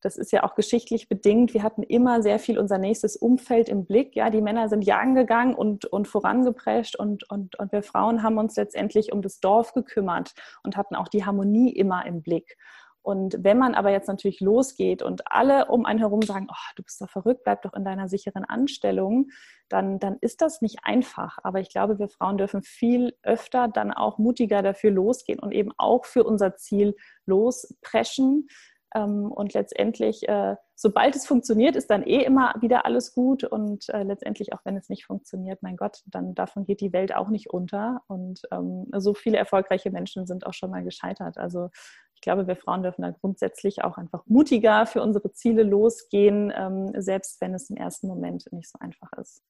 das ist ja auch geschichtlich bedingt. Wir hatten immer sehr viel unser nächstes Umfeld im Blick. Ja, die Männer sind jagen gegangen und, und vorangeprescht und, und, und wir Frauen haben uns letztendlich um das Dorf gekümmert und hatten auch die Harmonie immer im Blick. Und wenn man aber jetzt natürlich losgeht und alle um einen herum sagen, oh, du bist doch verrückt, bleib doch in deiner sicheren Anstellung, dann, dann ist das nicht einfach. Aber ich glaube, wir Frauen dürfen viel öfter dann auch mutiger dafür losgehen und eben auch für unser Ziel lospreschen, und letztendlich, äh, sobald es funktioniert, ist dann eh immer wieder alles gut. Und äh, letztendlich, auch wenn es nicht funktioniert, mein Gott, dann davon geht die Welt auch nicht unter. Und ähm, so viele erfolgreiche Menschen sind auch schon mal gescheitert. Also ich glaube, wir Frauen dürfen da grundsätzlich auch einfach mutiger für unsere Ziele losgehen, ähm, selbst wenn es im ersten Moment nicht so einfach ist.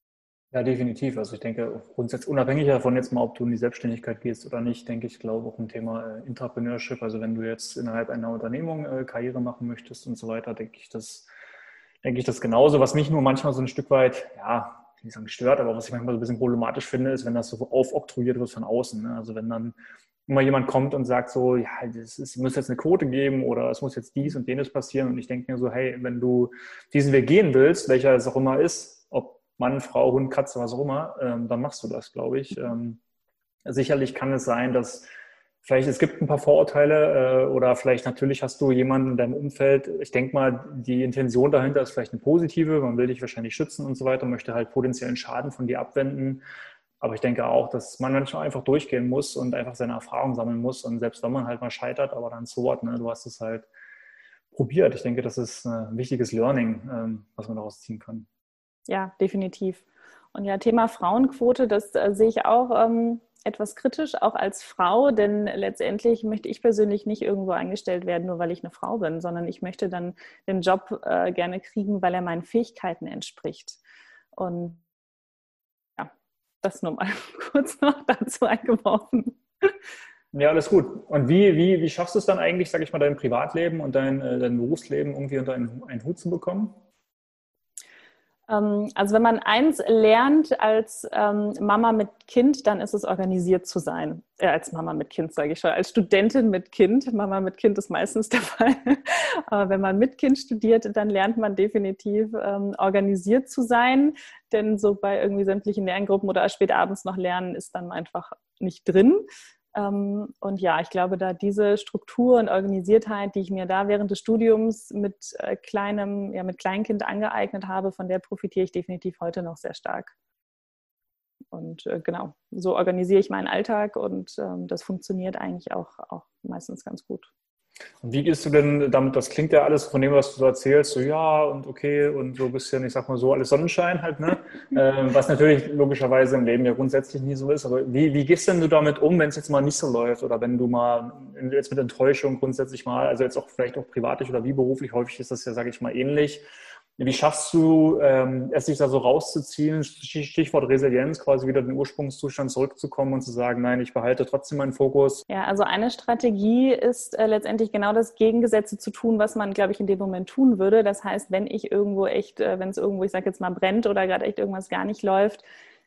Ja, definitiv. Also ich denke, grundsätzlich unabhängig davon jetzt mal, ob du in die Selbstständigkeit gehst oder nicht, denke ich, glaube auch ein Thema äh, Entrepreneurship. Also wenn du jetzt innerhalb einer Unternehmung äh, Karriere machen möchtest und so weiter, denke ich, das, denke ich das genauso. Was mich nur manchmal so ein Stück weit, ja, ich nicht sagen stört, aber was ich manchmal so ein bisschen problematisch finde, ist, wenn das so aufoktroyiert wird von außen. Ne? Also wenn dann immer jemand kommt und sagt so, ja, es, muss jetzt eine Quote geben oder es muss jetzt dies und jenes passieren. Und ich denke mir so, hey, wenn du diesen Weg gehen willst, welcher es auch immer ist, Mann, Frau, Hund, Katze, was auch immer, ähm, dann machst du das, glaube ich. Ähm, sicherlich kann es sein, dass vielleicht es gibt ein paar Vorurteile äh, oder vielleicht natürlich hast du jemanden in deinem Umfeld. Ich denke mal, die Intention dahinter ist vielleicht eine positive. Man will dich wahrscheinlich schützen und so weiter, möchte halt potenziellen Schaden von dir abwenden. Aber ich denke auch, dass man manchmal einfach durchgehen muss und einfach seine Erfahrung sammeln muss. Und selbst wenn man halt mal scheitert, aber dann so what, ne? du hast es halt probiert. Ich denke, das ist ein wichtiges Learning, ähm, was man daraus ziehen kann ja, definitiv. Und ja, Thema Frauenquote, das äh, sehe ich auch ähm, etwas kritisch, auch als Frau, denn letztendlich möchte ich persönlich nicht irgendwo eingestellt werden, nur weil ich eine Frau bin, sondern ich möchte dann den Job äh, gerne kriegen, weil er meinen Fähigkeiten entspricht. Und ja, das nur mal kurz noch dazu eingeworfen. Ja, alles gut. Und wie, wie, wie schaffst du es dann eigentlich, sage ich mal, dein Privatleben und dein, äh, dein Berufsleben irgendwie unter einen, einen Hut zu bekommen? Ähm, also wenn man eins lernt als ähm, Mama mit Kind, dann ist es organisiert zu sein. Äh, als Mama mit Kind sage ich schon. Als Studentin mit Kind. Mama mit Kind ist meistens der Fall. Aber wenn man mit Kind studiert, dann lernt man definitiv ähm, organisiert zu sein. Denn so bei irgendwie sämtlichen Lerngruppen oder spät abends noch lernen ist dann einfach nicht drin. Ähm, und ja, ich glaube, da diese Struktur und Organisiertheit, die ich mir da während des Studiums mit äh, kleinem, ja, mit Kleinkind angeeignet habe, von der profitiere ich definitiv heute noch sehr stark. und äh, genau, so organisiere ich meinen Alltag und ähm, das funktioniert eigentlich auch, auch meistens ganz gut. Und wie gehst du denn damit, das klingt ja alles von dem, was du so erzählst, so ja und okay und so ein bisschen, ich sag mal so, alles Sonnenschein halt, ne? ähm, was natürlich logischerweise im Leben ja grundsätzlich nie so ist, aber wie, wie gehst denn du damit um, wenn es jetzt mal nicht so läuft oder wenn du mal jetzt mit Enttäuschung grundsätzlich mal, also jetzt auch vielleicht auch privatlich oder wie beruflich, häufig ist das ja, sage ich mal, ähnlich, wie schaffst du ähm, es, sich da so rauszuziehen, Stichwort Resilienz, quasi wieder in den Ursprungszustand zurückzukommen und zu sagen, nein, ich behalte trotzdem meinen Fokus? Ja, also eine Strategie ist äh, letztendlich genau das Gegengesetze zu tun, was man, glaube ich, in dem Moment tun würde. Das heißt, wenn ich irgendwo echt, äh, wenn es irgendwo, ich sage jetzt mal, brennt oder gerade echt irgendwas gar nicht läuft,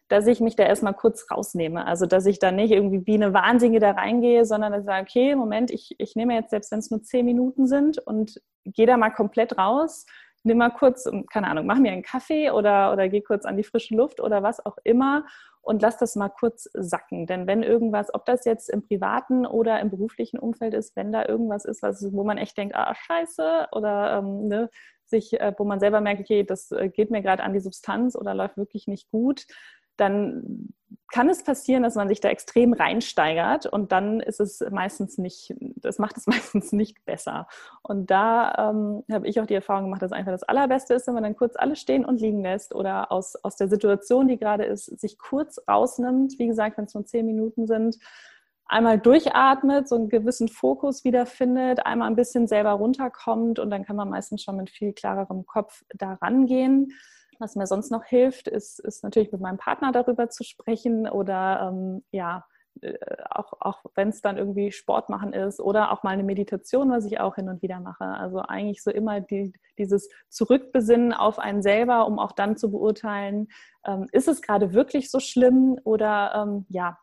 dass ich mich da erstmal kurz rausnehme. Also, dass ich da nicht irgendwie wie eine Wahnsinnige da reingehe, sondern dass ich sage, okay, Moment, ich, ich nehme jetzt, selbst wenn es nur zehn Minuten sind und gehe da mal komplett raus nimm mal kurz, keine Ahnung, mach mir einen Kaffee oder, oder geh kurz an die frische Luft oder was auch immer und lass das mal kurz sacken. Denn wenn irgendwas, ob das jetzt im privaten oder im beruflichen Umfeld ist, wenn da irgendwas ist, was, wo man echt denkt, ah, scheiße, oder ähm, ne, sich, äh, wo man selber merkt, okay, das äh, geht mir gerade an die Substanz oder läuft wirklich nicht gut, dann kann es passieren, dass man sich da extrem reinsteigert und dann ist es meistens nicht, das macht es meistens nicht besser. Und da ähm, habe ich auch die Erfahrung gemacht, dass einfach das Allerbeste ist, wenn man dann kurz alles stehen und liegen lässt oder aus, aus der Situation, die gerade ist, sich kurz rausnimmt. Wie gesagt, wenn es nur zehn Minuten sind, einmal durchatmet, so einen gewissen Fokus wiederfindet, einmal ein bisschen selber runterkommt und dann kann man meistens schon mit viel klarerem Kopf da rangehen. Was mir sonst noch hilft, ist, ist natürlich mit meinem Partner darüber zu sprechen oder ähm, ja, äh, auch, auch wenn es dann irgendwie Sport machen ist oder auch mal eine Meditation, was ich auch hin und wieder mache. Also eigentlich so immer die, dieses Zurückbesinnen auf einen selber, um auch dann zu beurteilen, ähm, ist es gerade wirklich so schlimm oder ähm, ja,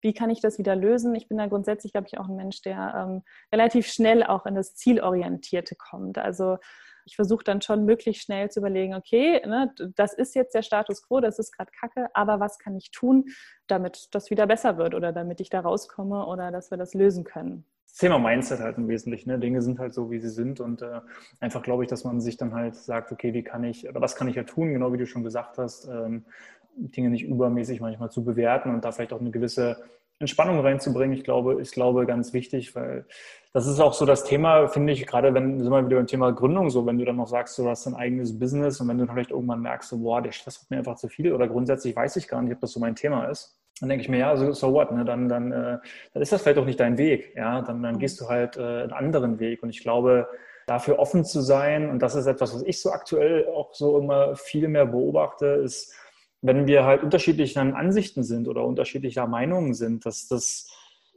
wie kann ich das wieder lösen? Ich bin da grundsätzlich, glaube ich, auch ein Mensch, der ähm, relativ schnell auch in das Zielorientierte kommt. Also ich versuche dann schon möglichst schnell zu überlegen, okay, ne, das ist jetzt der Status quo, das ist gerade Kacke, aber was kann ich tun, damit das wieder besser wird oder damit ich da rauskomme oder dass wir das lösen können. Das Thema Mindset halt im Wesentlichen. Ne? Dinge sind halt so, wie sie sind und äh, einfach glaube ich, dass man sich dann halt sagt, okay, wie kann ich oder was kann ich ja tun, genau wie du schon gesagt hast, ähm, Dinge nicht übermäßig manchmal zu bewerten und da vielleicht auch eine gewisse Entspannung reinzubringen, ich glaube, ich glaube, ganz wichtig, weil das ist auch so das Thema, finde ich, gerade wenn, sind wir wieder beim Thema Gründung so, wenn du dann noch sagst, du hast ein eigenes Business und wenn du vielleicht irgendwann merkst, so, boah, der Stress wird mir einfach zu viel oder grundsätzlich weiß ich gar nicht, ob das so mein Thema ist, dann denke ich mir, ja, so, so what, ne? dann, dann, äh, dann ist das vielleicht auch nicht dein Weg, ja, dann, dann gehst du halt äh, einen anderen Weg und ich glaube, dafür offen zu sein und das ist etwas, was ich so aktuell auch so immer viel mehr beobachte, ist, wenn wir halt unterschiedlicher Ansichten sind oder unterschiedlicher Meinungen sind, dass das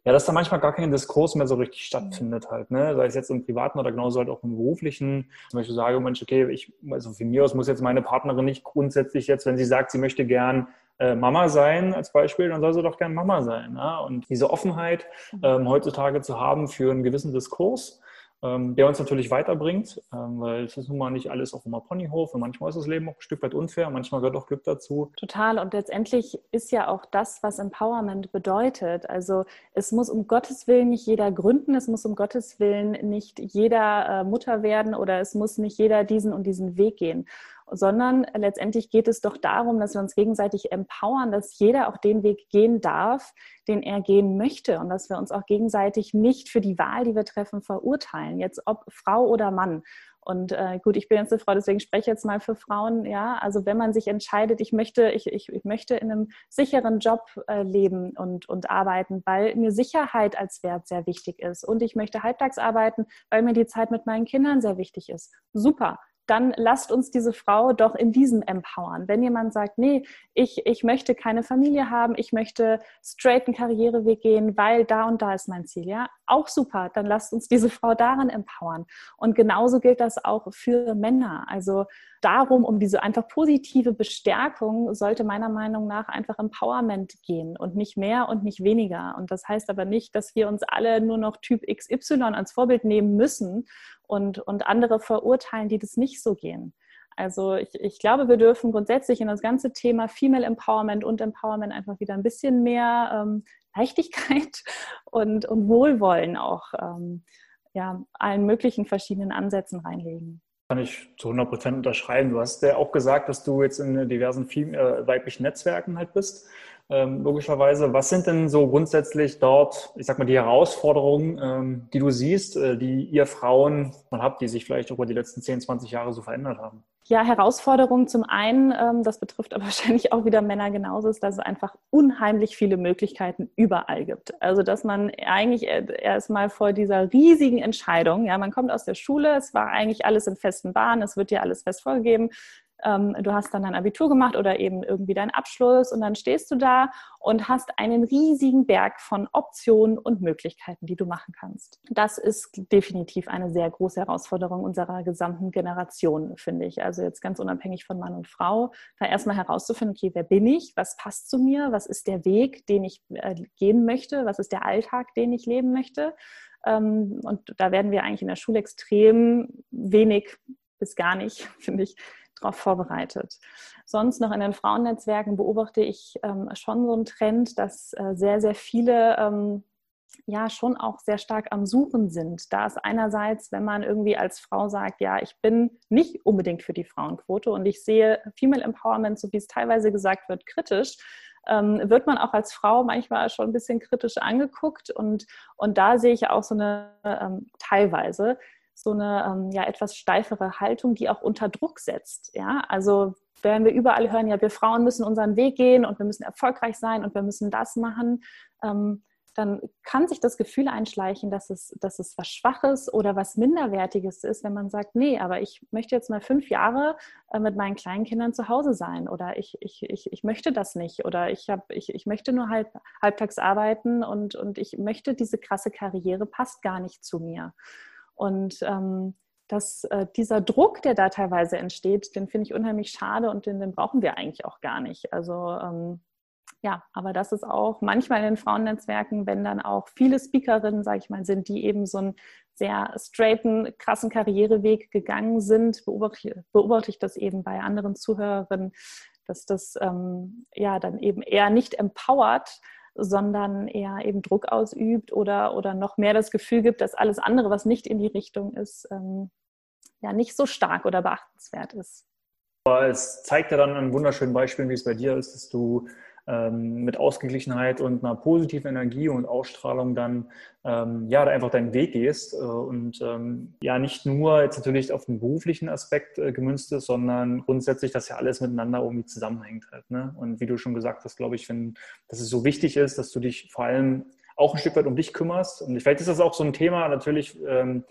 ja, dass da manchmal gar kein Diskurs mehr so richtig stattfindet halt, ne? Sei es jetzt im Privaten oder genauso halt auch im Beruflichen. Zum Beispiel sage, Mensch, okay, ich, also von mir aus muss jetzt meine Partnerin nicht grundsätzlich jetzt, wenn sie sagt, sie möchte gern äh, Mama sein als Beispiel, dann soll sie doch gern Mama sein. Ne? Und diese Offenheit mhm. ähm, heutzutage zu haben für einen gewissen Diskurs, der uns natürlich weiterbringt, ähm, weil es ist nun mal nicht alles auf immer Ponyhof und manchmal ist das Leben auch ein Stück weit unfair, manchmal gehört auch Glück dazu. Total und letztendlich ist ja auch das, was Empowerment bedeutet. Also es muss um Gottes Willen nicht jeder gründen, es muss um Gottes Willen nicht jeder äh, Mutter werden oder es muss nicht jeder diesen und diesen Weg gehen sondern letztendlich geht es doch darum, dass wir uns gegenseitig empowern, dass jeder auch den Weg gehen darf, den er gehen möchte und dass wir uns auch gegenseitig nicht für die Wahl, die wir treffen, verurteilen, jetzt ob Frau oder Mann. Und äh, gut, ich bin jetzt eine Frau, deswegen spreche ich jetzt mal für Frauen. Ja, also wenn man sich entscheidet, ich möchte, ich, ich, ich möchte in einem sicheren Job äh, leben und, und arbeiten, weil mir Sicherheit als Wert sehr wichtig ist. Und ich möchte halbtags arbeiten, weil mir die Zeit mit meinen Kindern sehr wichtig ist. Super dann lasst uns diese Frau doch in diesem empowern. Wenn jemand sagt, nee, ich, ich möchte keine Familie haben, ich möchte straight einen Karriereweg gehen, weil da und da ist mein Ziel, ja, auch super, dann lasst uns diese Frau daran empowern. Und genauso gilt das auch für Männer. Also darum, um diese einfach positive Bestärkung, sollte meiner Meinung nach einfach Empowerment gehen und nicht mehr und nicht weniger. Und das heißt aber nicht, dass wir uns alle nur noch Typ XY als Vorbild nehmen müssen und, und andere verurteilen, die das nicht so gehen. Also ich, ich glaube, wir dürfen grundsätzlich in das ganze Thema Female Empowerment und Empowerment einfach wieder ein bisschen mehr ähm, Leichtigkeit und, und Wohlwollen auch ähm, ja, allen möglichen verschiedenen Ansätzen reinlegen. Kann ich zu 100 Prozent unterschreiben. Du hast ja auch gesagt, dass du jetzt in diversen äh, weiblichen Netzwerken halt bist ähm, logischerweise. Was sind denn so grundsätzlich dort, ich sag mal, die Herausforderungen, ähm, die du siehst, äh, die ihr Frauen mal habt, die sich vielleicht über die letzten 10, 20 Jahre so verändert haben? Ja, Herausforderungen zum einen, ähm, das betrifft aber wahrscheinlich auch wieder Männer genauso, ist, dass es einfach unheimlich viele Möglichkeiten überall gibt. Also, dass man eigentlich erstmal vor dieser riesigen Entscheidung, ja, man kommt aus der Schule, es war eigentlich alles in festen Bahnen, es wird dir alles fest vorgegeben, ähm, du hast dann dein Abitur gemacht oder eben irgendwie deinen Abschluss und dann stehst du da und hast einen riesigen Berg von Optionen und Möglichkeiten, die du machen kannst. Das ist definitiv eine sehr große Herausforderung unserer gesamten Generation, finde ich. Also jetzt ganz unabhängig von Mann und Frau, da erstmal herauszufinden, okay, wer bin ich? Was passt zu mir? Was ist der Weg, den ich äh, gehen möchte? Was ist der Alltag, den ich leben möchte? Ähm, und da werden wir eigentlich in der Schule extrem wenig bis gar nicht, finde ich, darauf vorbereitet. Sonst noch in den Frauennetzwerken beobachte ich ähm, schon so einen Trend, dass äh, sehr, sehr viele ähm, ja schon auch sehr stark am Suchen sind. Da ist einerseits, wenn man irgendwie als Frau sagt, ja, ich bin nicht unbedingt für die Frauenquote und ich sehe Female Empowerment, so wie es teilweise gesagt wird, kritisch, ähm, wird man auch als Frau manchmal schon ein bisschen kritisch angeguckt. Und, und da sehe ich auch so eine ähm, teilweise so eine ähm, ja, etwas steifere Haltung, die auch unter Druck setzt. Ja? Also wenn wir überall hören, ja, wir Frauen müssen unseren Weg gehen und wir müssen erfolgreich sein und wir müssen das machen, ähm, dann kann sich das Gefühl einschleichen, dass es, dass es was Schwaches oder was Minderwertiges ist, wenn man sagt, nee, aber ich möchte jetzt mal fünf Jahre äh, mit meinen kleinen Kindern zu Hause sein oder ich, ich, ich, ich möchte das nicht oder ich, hab, ich, ich möchte nur halb, halbtags arbeiten und, und ich möchte diese krasse Karriere, passt gar nicht zu mir. Und ähm, dass äh, dieser Druck, der da teilweise entsteht, den finde ich unheimlich schade und den, den, brauchen wir eigentlich auch gar nicht. Also ähm, ja, aber das ist auch manchmal in den Frauennetzwerken, wenn dann auch viele Speakerinnen, sage ich mal, sind, die eben so einen sehr straighten, krassen Karriereweg gegangen sind, beobachte, beobachte ich das eben bei anderen Zuhörerinnen, dass das ähm, ja dann eben eher nicht empowert, sondern eher eben Druck ausübt oder, oder noch mehr das Gefühl gibt, dass alles andere, was nicht in die Richtung ist, ähm, ja nicht so stark oder beachtenswert ist. Aber es zeigt ja dann an wunderschönen Beispielen, wie es bei dir ist, dass du ähm, mit Ausgeglichenheit und einer positiven Energie und Ausstrahlung dann ähm, ja einfach deinen Weg gehst äh, und ähm, ja nicht nur jetzt natürlich auf den beruflichen Aspekt äh, gemünzt ist, sondern grundsätzlich, dass ja alles miteinander irgendwie zusammenhängt halt. Ne? Und wie du schon gesagt hast, glaube ich, wenn, dass es so wichtig ist, dass du dich vor allem auch ein Stück weit um dich kümmerst. Und vielleicht ist das auch so ein Thema natürlich, ähm,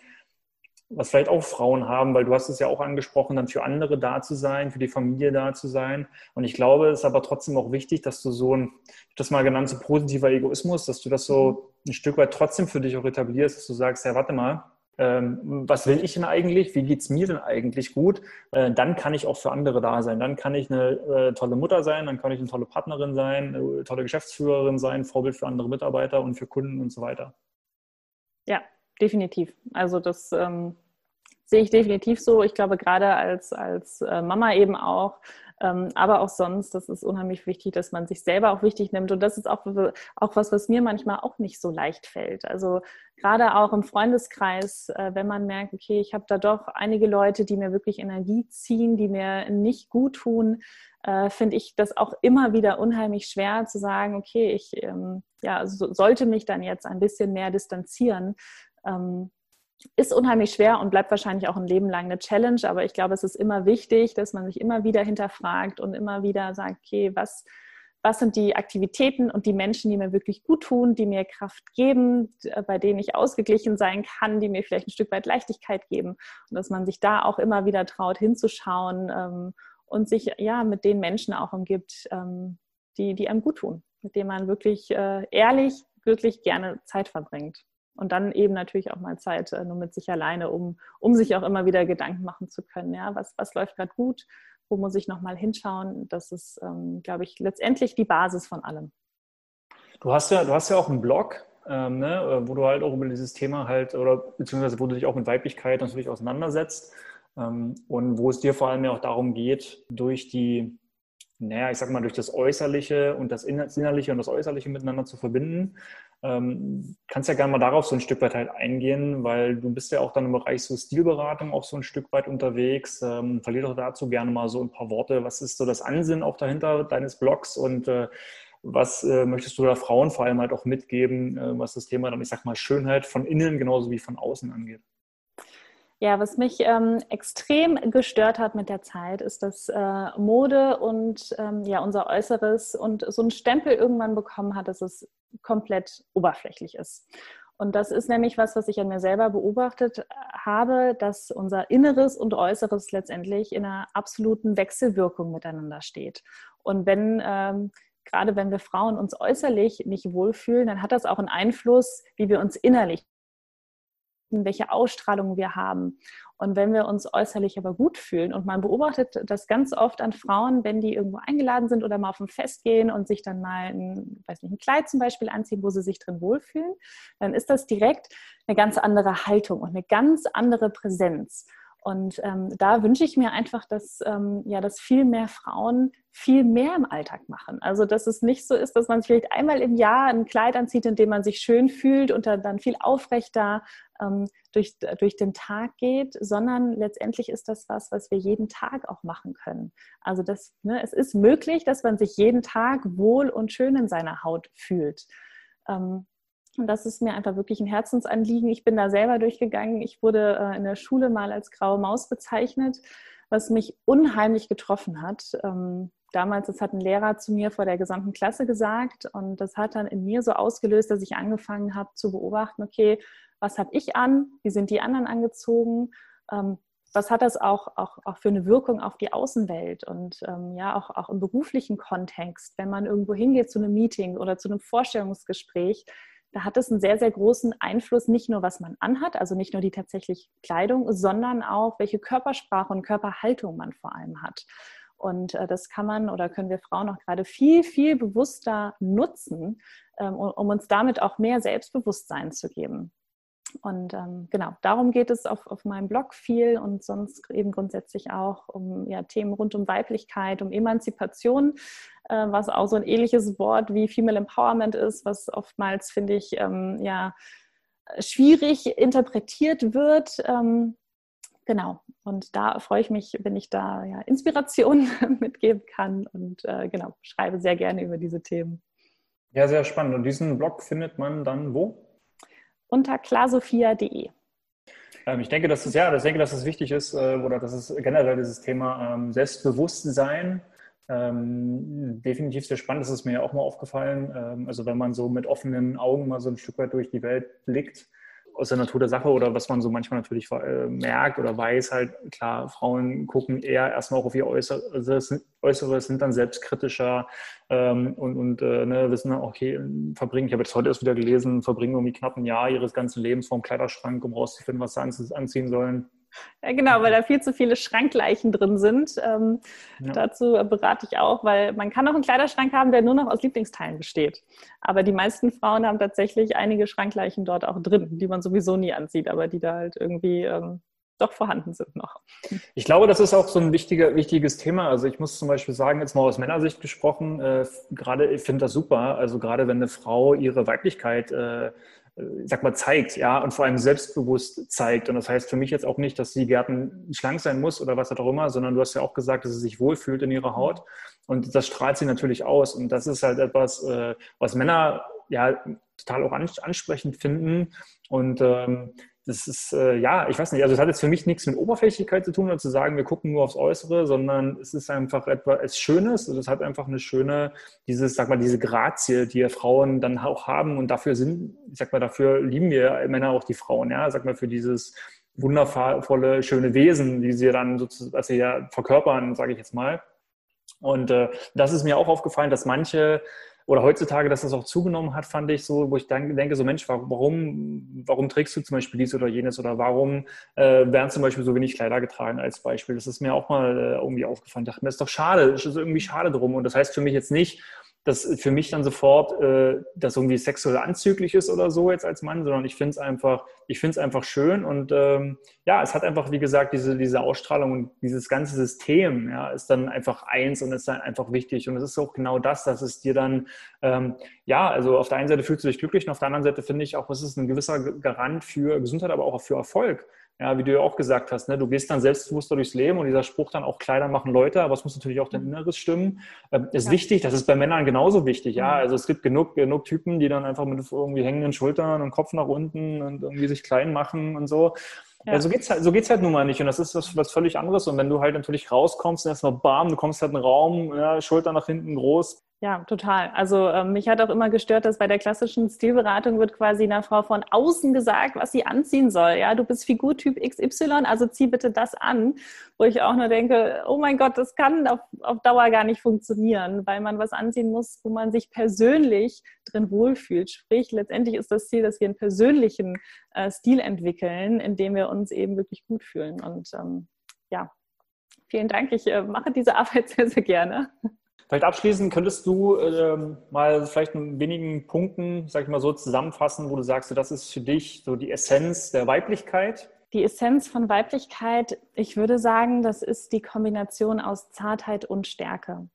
was vielleicht auch Frauen haben, weil du hast es ja auch angesprochen, dann für andere da zu sein, für die Familie da zu sein. Und ich glaube, es ist aber trotzdem auch wichtig, dass du so ein, das mal genannt, so positiver Egoismus, dass du das so ein Stück weit trotzdem für dich auch etablierst, dass du sagst, ja, warte mal, ähm, was will ich denn eigentlich? Wie geht es mir denn eigentlich gut? Äh, dann kann ich auch für andere da sein. Dann kann ich eine äh, tolle Mutter sein, dann kann ich eine tolle Partnerin sein, eine tolle Geschäftsführerin sein, Vorbild für andere Mitarbeiter und für Kunden und so weiter. Ja, definitiv. Also das ähm, sehe ich definitiv so. Ich glaube, gerade als, als äh, Mama eben auch, ähm, aber auch sonst, das ist unheimlich wichtig, dass man sich selber auch wichtig nimmt. Und das ist auch, auch was, was mir manchmal auch nicht so leicht fällt. Also gerade auch im Freundeskreis, äh, wenn man merkt, okay, ich habe da doch einige Leute, die mir wirklich Energie ziehen, die mir nicht gut tun, äh, finde ich das auch immer wieder unheimlich schwer zu sagen, okay, ich ähm, ja, so, sollte mich dann jetzt ein bisschen mehr distanzieren. Ähm, ist unheimlich schwer und bleibt wahrscheinlich auch ein Leben lang eine Challenge, aber ich glaube, es ist immer wichtig, dass man sich immer wieder hinterfragt und immer wieder sagt, okay, was, was sind die Aktivitäten und die Menschen, die mir wirklich gut tun, die mir Kraft geben, bei denen ich ausgeglichen sein kann, die mir vielleicht ein Stück weit Leichtigkeit geben und dass man sich da auch immer wieder traut, hinzuschauen ähm, und sich ja mit den Menschen auch umgibt, ähm, die, die einem gut tun, mit denen man wirklich äh, ehrlich, wirklich gerne Zeit verbringt. Und dann eben natürlich auch mal Zeit äh, nur mit sich alleine, um, um sich auch immer wieder Gedanken machen zu können. Ja, was, was läuft gerade gut? Wo muss ich nochmal hinschauen? Das ist, ähm, glaube ich, letztendlich die Basis von allem. Du hast ja, du hast ja auch einen Blog, ähm, ne, wo du halt auch über dieses Thema halt, oder beziehungsweise wo du dich auch mit Weiblichkeit natürlich auseinandersetzt ähm, und wo es dir vor allem ja auch darum geht, durch die, naja, ich sag mal, durch das Äußerliche und das Innerliche und das Äußerliche miteinander zu verbinden Ähm, kannst ja gerne mal darauf so ein Stück weit halt eingehen, weil du bist ja auch dann im Bereich so Stilberatung auch so ein Stück weit unterwegs. Ähm, verlier doch dazu gerne mal so ein paar Worte. Was ist so das Ansinnen auch dahinter deines Blogs und äh, was äh, möchtest du da Frauen vor allem halt auch mitgeben, äh, was das Thema dann, ich sag mal, Schönheit von innen genauso wie von außen angeht? Ja, was mich ähm, extrem gestört hat mit der Zeit, ist, dass äh, Mode und ähm, ja unser Äußeres und so einen Stempel irgendwann bekommen hat, dass es komplett oberflächlich ist. Und das ist nämlich was, was ich an mir selber beobachtet äh, habe, dass unser Inneres und Äußeres letztendlich in einer absoluten Wechselwirkung miteinander steht. Und wenn ähm, gerade wenn wir Frauen uns äußerlich nicht wohlfühlen, dann hat das auch einen Einfluss, wie wir uns innerlich welche Ausstrahlung wir haben. Und wenn wir uns äußerlich aber gut fühlen und man beobachtet das ganz oft an Frauen, wenn die irgendwo eingeladen sind oder mal auf ein Fest gehen und sich dann mal ein, weiß nicht, ein Kleid zum Beispiel anziehen, wo sie sich drin wohlfühlen, dann ist das direkt eine ganz andere Haltung und eine ganz andere Präsenz. Und ähm, da wünsche ich mir einfach, dass, ähm, ja, dass viel mehr Frauen viel mehr im Alltag machen. Also, dass es nicht so ist, dass man vielleicht einmal im Jahr ein Kleid anzieht, in dem man sich schön fühlt und dann viel aufrechter ähm, durch, durch den Tag geht, sondern letztendlich ist das was, was wir jeden Tag auch machen können. Also, das, ne, es ist möglich, dass man sich jeden Tag wohl und schön in seiner Haut fühlt. Ähm, und das ist mir einfach wirklich ein Herzensanliegen. Ich bin da selber durchgegangen. Ich wurde äh, in der Schule mal als graue Maus bezeichnet, was mich unheimlich getroffen hat. Ähm, damals, das hat ein Lehrer zu mir vor der gesamten Klasse gesagt und das hat dann in mir so ausgelöst, dass ich angefangen habe zu beobachten, okay, was habe ich an? Wie sind die anderen angezogen? Ähm, was hat das auch, auch, auch für eine Wirkung auf die Außenwelt und ähm, ja auch, auch im beruflichen Kontext, wenn man irgendwo hingeht zu einem Meeting oder zu einem Vorstellungsgespräch, da hat es einen sehr, sehr großen Einfluss, nicht nur was man anhat, also nicht nur die tatsächlich Kleidung, sondern auch, welche Körpersprache und Körperhaltung man vor allem hat. Und äh, das kann man oder können wir Frauen auch gerade viel, viel bewusster nutzen, ähm, um uns damit auch mehr Selbstbewusstsein zu geben. Und ähm, genau, darum geht es auf, auf meinem Blog viel und sonst eben grundsätzlich auch um ja, Themen rund um Weiblichkeit, um Emanzipation, äh, was auch so ein ähnliches Wort wie Female Empowerment ist, was oftmals, finde ich, ähm, ja, schwierig interpretiert wird. Ähm, genau, und da freue ich mich, wenn ich da ja, Inspiration mitgeben kann und äh, genau, schreibe sehr gerne über diese Themen. Ja, sehr spannend. Und diesen Blog findet man dann wo? Unter klarsophia.de. Ähm, ich denke, dass es ja, ich denke, dass es wichtig ist, äh, oder dass es generell dieses Thema ähm, Selbstbewusstsein ähm, definitiv sehr spannend. Das ist mir ja auch mal aufgefallen. Ähm, also wenn man so mit offenen Augen mal so ein Stück weit durch die Welt blickt, aus der Natur der Sache oder was man so manchmal natürlich äh, merkt oder weiß, halt klar, Frauen gucken eher erstmal auch auf ihr Äußeres, Äußeres sind dann selbstkritischer ähm, und, und äh, ne, wissen dann, okay, verbringen, ich habe jetzt heute erst wieder gelesen, verbringen irgendwie knapp ein Jahr ihres ganzen Lebens vorm Kleiderschrank, um rauszufinden, was sie anziehen sollen. Ja, genau, weil da viel zu viele Schrankleichen drin sind. Ähm, ja. Dazu berate ich auch, weil man kann auch einen Kleiderschrank haben, der nur noch aus Lieblingsteilen besteht. Aber die meisten Frauen haben tatsächlich einige Schrankleichen dort auch drin, die man sowieso nie ansieht, aber die da halt irgendwie ähm, doch vorhanden sind noch. Ich glaube, das ist auch so ein wichtiger, wichtiges Thema. Also ich muss zum Beispiel sagen, jetzt mal aus Männersicht gesprochen, äh, gerade, ich finde das super. Also gerade wenn eine Frau ihre Weiblichkeit äh, sag mal, zeigt, ja, und vor allem selbstbewusst zeigt. Und das heißt für mich jetzt auch nicht, dass die Gärten schlank sein muss oder was auch immer, sondern du hast ja auch gesagt, dass sie sich wohlfühlt in ihrer Haut. Und das strahlt sie natürlich aus. Und das ist halt etwas, äh, was Männer ja total auch ansprechend finden. Und ähm, das ist, äh, ja, ich weiß nicht, also es hat jetzt für mich nichts mit Oberflächlichkeit zu tun oder zu sagen, wir gucken nur aufs Äußere, sondern es ist einfach etwas Schönes und es hat einfach eine schöne, dieses, sag mal, diese Grazie, die Frauen dann auch haben. Und dafür sind, ich sag mal, dafür lieben wir Männer auch die Frauen, ja, sag mal, für dieses wundervolle, schöne Wesen, die sie dann sozusagen, sie ja verkörpern, sage ich jetzt mal. Und äh, das ist mir auch aufgefallen, dass manche oder heutzutage, dass das auch zugenommen hat, fand ich so, wo ich dann denke, so Mensch, warum, warum trägst du zum Beispiel dies oder jenes oder warum äh, werden zum Beispiel so wenig Kleider getragen als Beispiel? Das ist mir auch mal äh, irgendwie aufgefallen. Ich dachte mir, das ist doch schade, das ist irgendwie schade drum. Und das heißt für mich jetzt nicht, das für mich dann sofort äh, das irgendwie sexuell anzüglich ist oder so jetzt als Mann, sondern ich finde es einfach, ich finde es einfach schön und ähm, ja, es hat einfach, wie gesagt, diese, diese Ausstrahlung und dieses ganze System, ja, ist dann einfach eins und ist dann einfach wichtig und es ist auch genau das, dass es dir dann, ähm, ja, also auf der einen Seite fühlst du dich glücklich und auf der anderen Seite finde ich auch, es ist ein gewisser Garant für Gesundheit, aber auch für Erfolg. Ja, wie du ja auch gesagt hast, ne? du gehst dann selbstbewusster durchs Leben und dieser Spruch dann auch Kleider machen Leute, aber es muss natürlich auch dein Inneres stimmen. Ähm, ist ja. wichtig, das ist bei Männern genauso wichtig. Ja, mhm. also es gibt genug, genug Typen, die dann einfach mit irgendwie hängenden Schultern und Kopf nach unten und irgendwie sich klein machen und so. Ja. ja, so geht's halt, so geht's halt nun mal nicht. Und das ist was, was völlig anderes. Und wenn du halt natürlich rauskommst und erstmal bam, du kommst halt in den Raum, ja, Schulter nach hinten groß, ja, total. Also ähm, mich hat auch immer gestört, dass bei der klassischen Stilberatung wird quasi einer Frau von außen gesagt, was sie anziehen soll. Ja, du bist Figurtyp XY, also zieh bitte das an. Wo ich auch nur denke, oh mein Gott, das kann auf, auf Dauer gar nicht funktionieren, weil man was anziehen muss, wo man sich persönlich drin wohlfühlt. Sprich, letztendlich ist das Ziel, dass wir einen persönlichen äh, Stil entwickeln, in dem wir uns eben wirklich gut fühlen. Und ähm, ja, vielen Dank. Ich äh, mache diese Arbeit sehr, sehr gerne. Vielleicht abschließend könntest du ähm, mal vielleicht in wenigen Punkten, sag ich mal so, zusammenfassen, wo du sagst, das ist für dich so die Essenz der Weiblichkeit. Die Essenz von Weiblichkeit, ich würde sagen, das ist die Kombination aus Zartheit und Stärke.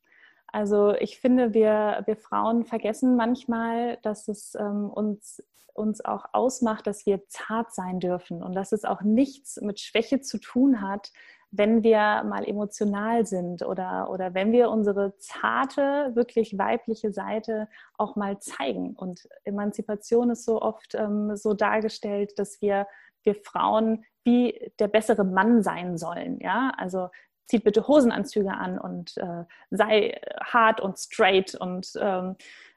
Also ich finde, wir, wir Frauen vergessen manchmal, dass es ähm, uns, uns auch ausmacht, dass wir zart sein dürfen und dass es auch nichts mit Schwäche zu tun hat, wenn wir mal emotional sind oder, oder wenn wir unsere zarte, wirklich weibliche Seite auch mal zeigen. Und Emanzipation ist so oft ähm, so dargestellt, dass wir, wir Frauen wie der bessere Mann sein sollen. Ja, also zieht bitte Hosenanzüge an und äh, sei hart und straight und ähm,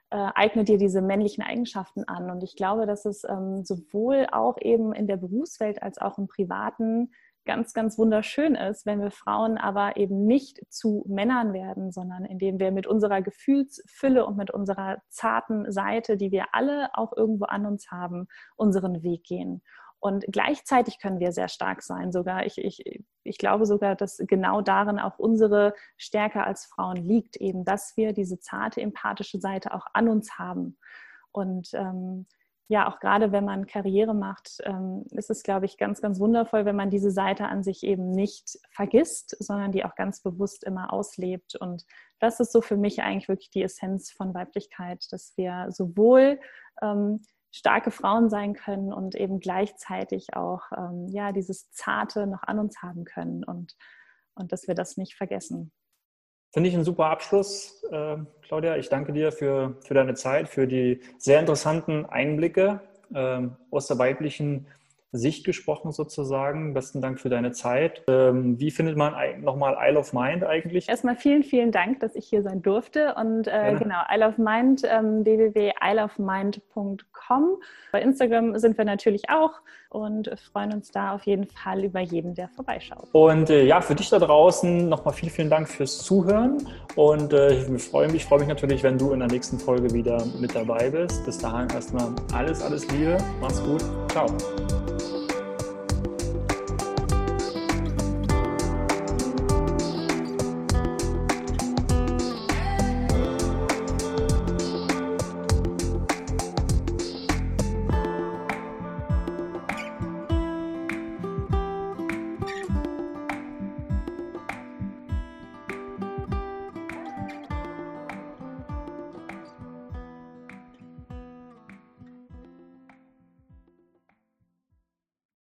äh, eigne dir diese männlichen Eigenschaften an. Und ich glaube, dass es ähm, sowohl auch eben in der Berufswelt als auch im Privaten ganz, ganz wunderschön ist, wenn wir Frauen aber eben nicht zu Männern werden, sondern indem wir mit unserer Gefühlsfülle und mit unserer zarten Seite, die wir alle auch irgendwo an uns haben, unseren Weg gehen. Und gleichzeitig können wir sehr stark sein. Sogar ich, ich, ich glaube sogar, dass genau darin auch unsere Stärke als Frauen liegt, eben, dass wir diese zarte, empathische Seite auch an uns haben. Und ähm, ja, auch gerade wenn man Karriere macht, ähm, ist es, glaube ich, ganz, ganz wundervoll, wenn man diese Seite an sich eben nicht vergisst, sondern die auch ganz bewusst immer auslebt. Und das ist so für mich eigentlich wirklich die Essenz von Weiblichkeit, dass wir sowohl ähm, starke Frauen sein können und eben gleichzeitig auch ähm, ja, dieses Zarte noch an uns haben können und, und dass wir das nicht vergessen. Finde ich einen super Abschluss, äh, Claudia. Ich danke dir für, für deine Zeit, für die sehr interessanten Einblicke äh, aus der weiblichen Sicht gesprochen sozusagen. Besten Dank für deine Zeit. Ähm, wie findet man nochmal Isle of Mind eigentlich? Erstmal vielen, vielen Dank, dass ich hier sein durfte. Und äh, genau, Isle of Mind, ähm, www.isleofmind.com. Bei Instagram sind wir natürlich auch und freuen uns da auf jeden Fall über jeden, der vorbeischaut. Und äh, ja, für dich da draußen nochmal vielen, vielen Dank fürs Zuhören. Und äh, ich freue mich, freue mich natürlich, wenn du in der nächsten Folge wieder mit dabei bist. Bis dahin erstmal alles, alles Liebe. Mach's gut. Ciao.